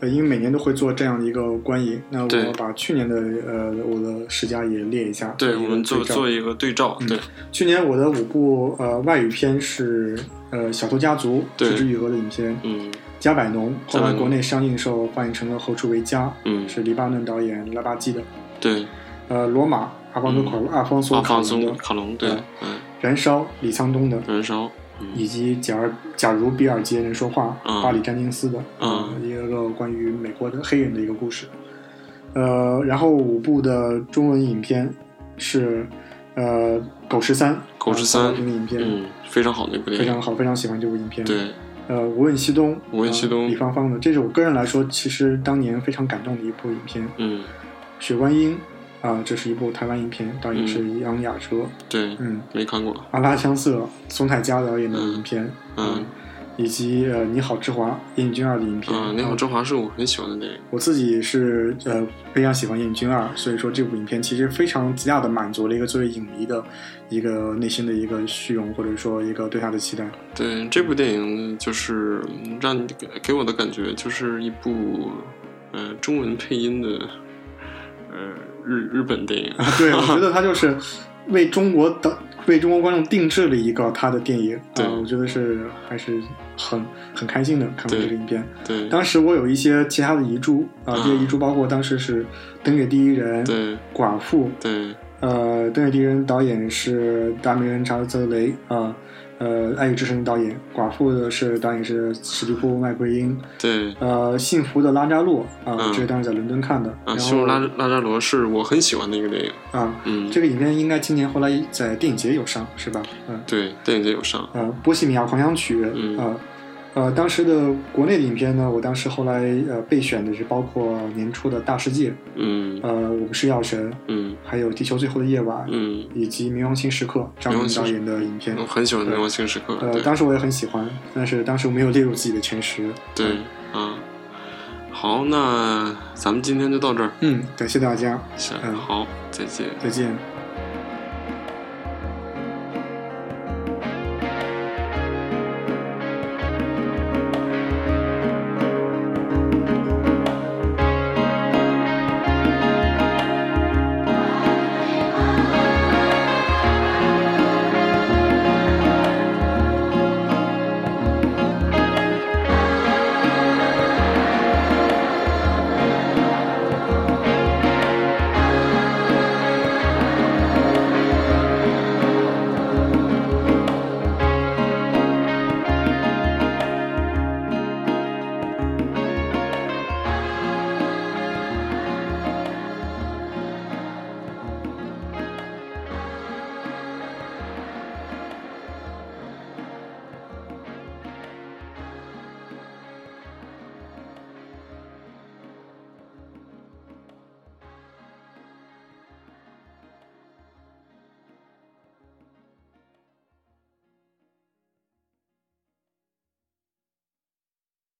呃，因为每年都会做这样的一个观影，那我把去年的呃我的十佳也列一下。对，我们做做一个对照，嗯对，去年我的五部呃外语片是呃《小偷家族》对石之予和的影片，嗯加百农》，后来国内上映受欢迎成了《何处为家》，嗯，是黎巴嫩导演拉巴基的。对，呃，《罗马》阿方索卡阿方索卡隆的卡隆，对嗯，嗯，燃烧李沧东的，燃烧，嗯以及假如假如比尔杰人说话，嗯巴里詹金斯的，一个关于美国的黑人的一个故事。呃，然后五部的中文影片是呃《狗十三》，狗十三啊这个影片、嗯，非常好的一部电影，非常好，非常喜欢这部影片。，对，呃，《无问西东》，无问西东呃李芳芳的，这是我个人来说，其实当年非常感动的一部影片。嗯，雪观音啊、这是一部台湾影片，导演是杨雅哲。对，嗯，没看过，阿拉香色，松太佳导演的影片。嗯以及呃《你好，之华》燕君二的影片。啊，你好，之华是我很喜欢的电影，我自己是呃非常喜欢燕君二，所以说这部影片其实非常极大的满足了一个作为影迷的一个内心的一个虚荣，或者说一个对他的期待。对，这部电影，就是嗯让你给给我的感觉就是一部呃中文配音的呃日日本电影，啊，对，我觉得他就是 [laughs] 为中国的为中国观众定制了一个他的电影。对啊，我觉得是还是很很开心的看完这个影片。对当时我有一些其他的遗珠啊，这些啊遗珠包括当时是《登月第一人》、对寡妇，对呃，《登月第一人》导演是达米恩·查尔泽雷啊，呃，《爱与之声》导演，寡妇的是导演是史蒂夫·麦奎因，对。呃，《幸福的拉扎洛》啊，嗯这是当时在伦敦看的，啊，然《后拉拉扎罗》是我很喜欢的一个电影，啊，嗯，这个影片应该今年后来在电影节有上是吧？嗯，对，电影节有上，呃，《波西米亚狂想曲》嗯呃呃，当时的国内的影片呢，我当时后来呃备选的是包括年初的《大世界》，嗯呃，《我们是药神》，嗯还有《地球最后的夜晚》，嗯，以及《冥王星时刻》张明导演的影片。我很喜欢《冥王星时刻》，呃，对当时我也很喜欢，但是当时我没有列入自己的前十。对啊。好，那咱们今天就到这儿，嗯，感谢大家，下嗯好，再见。再见。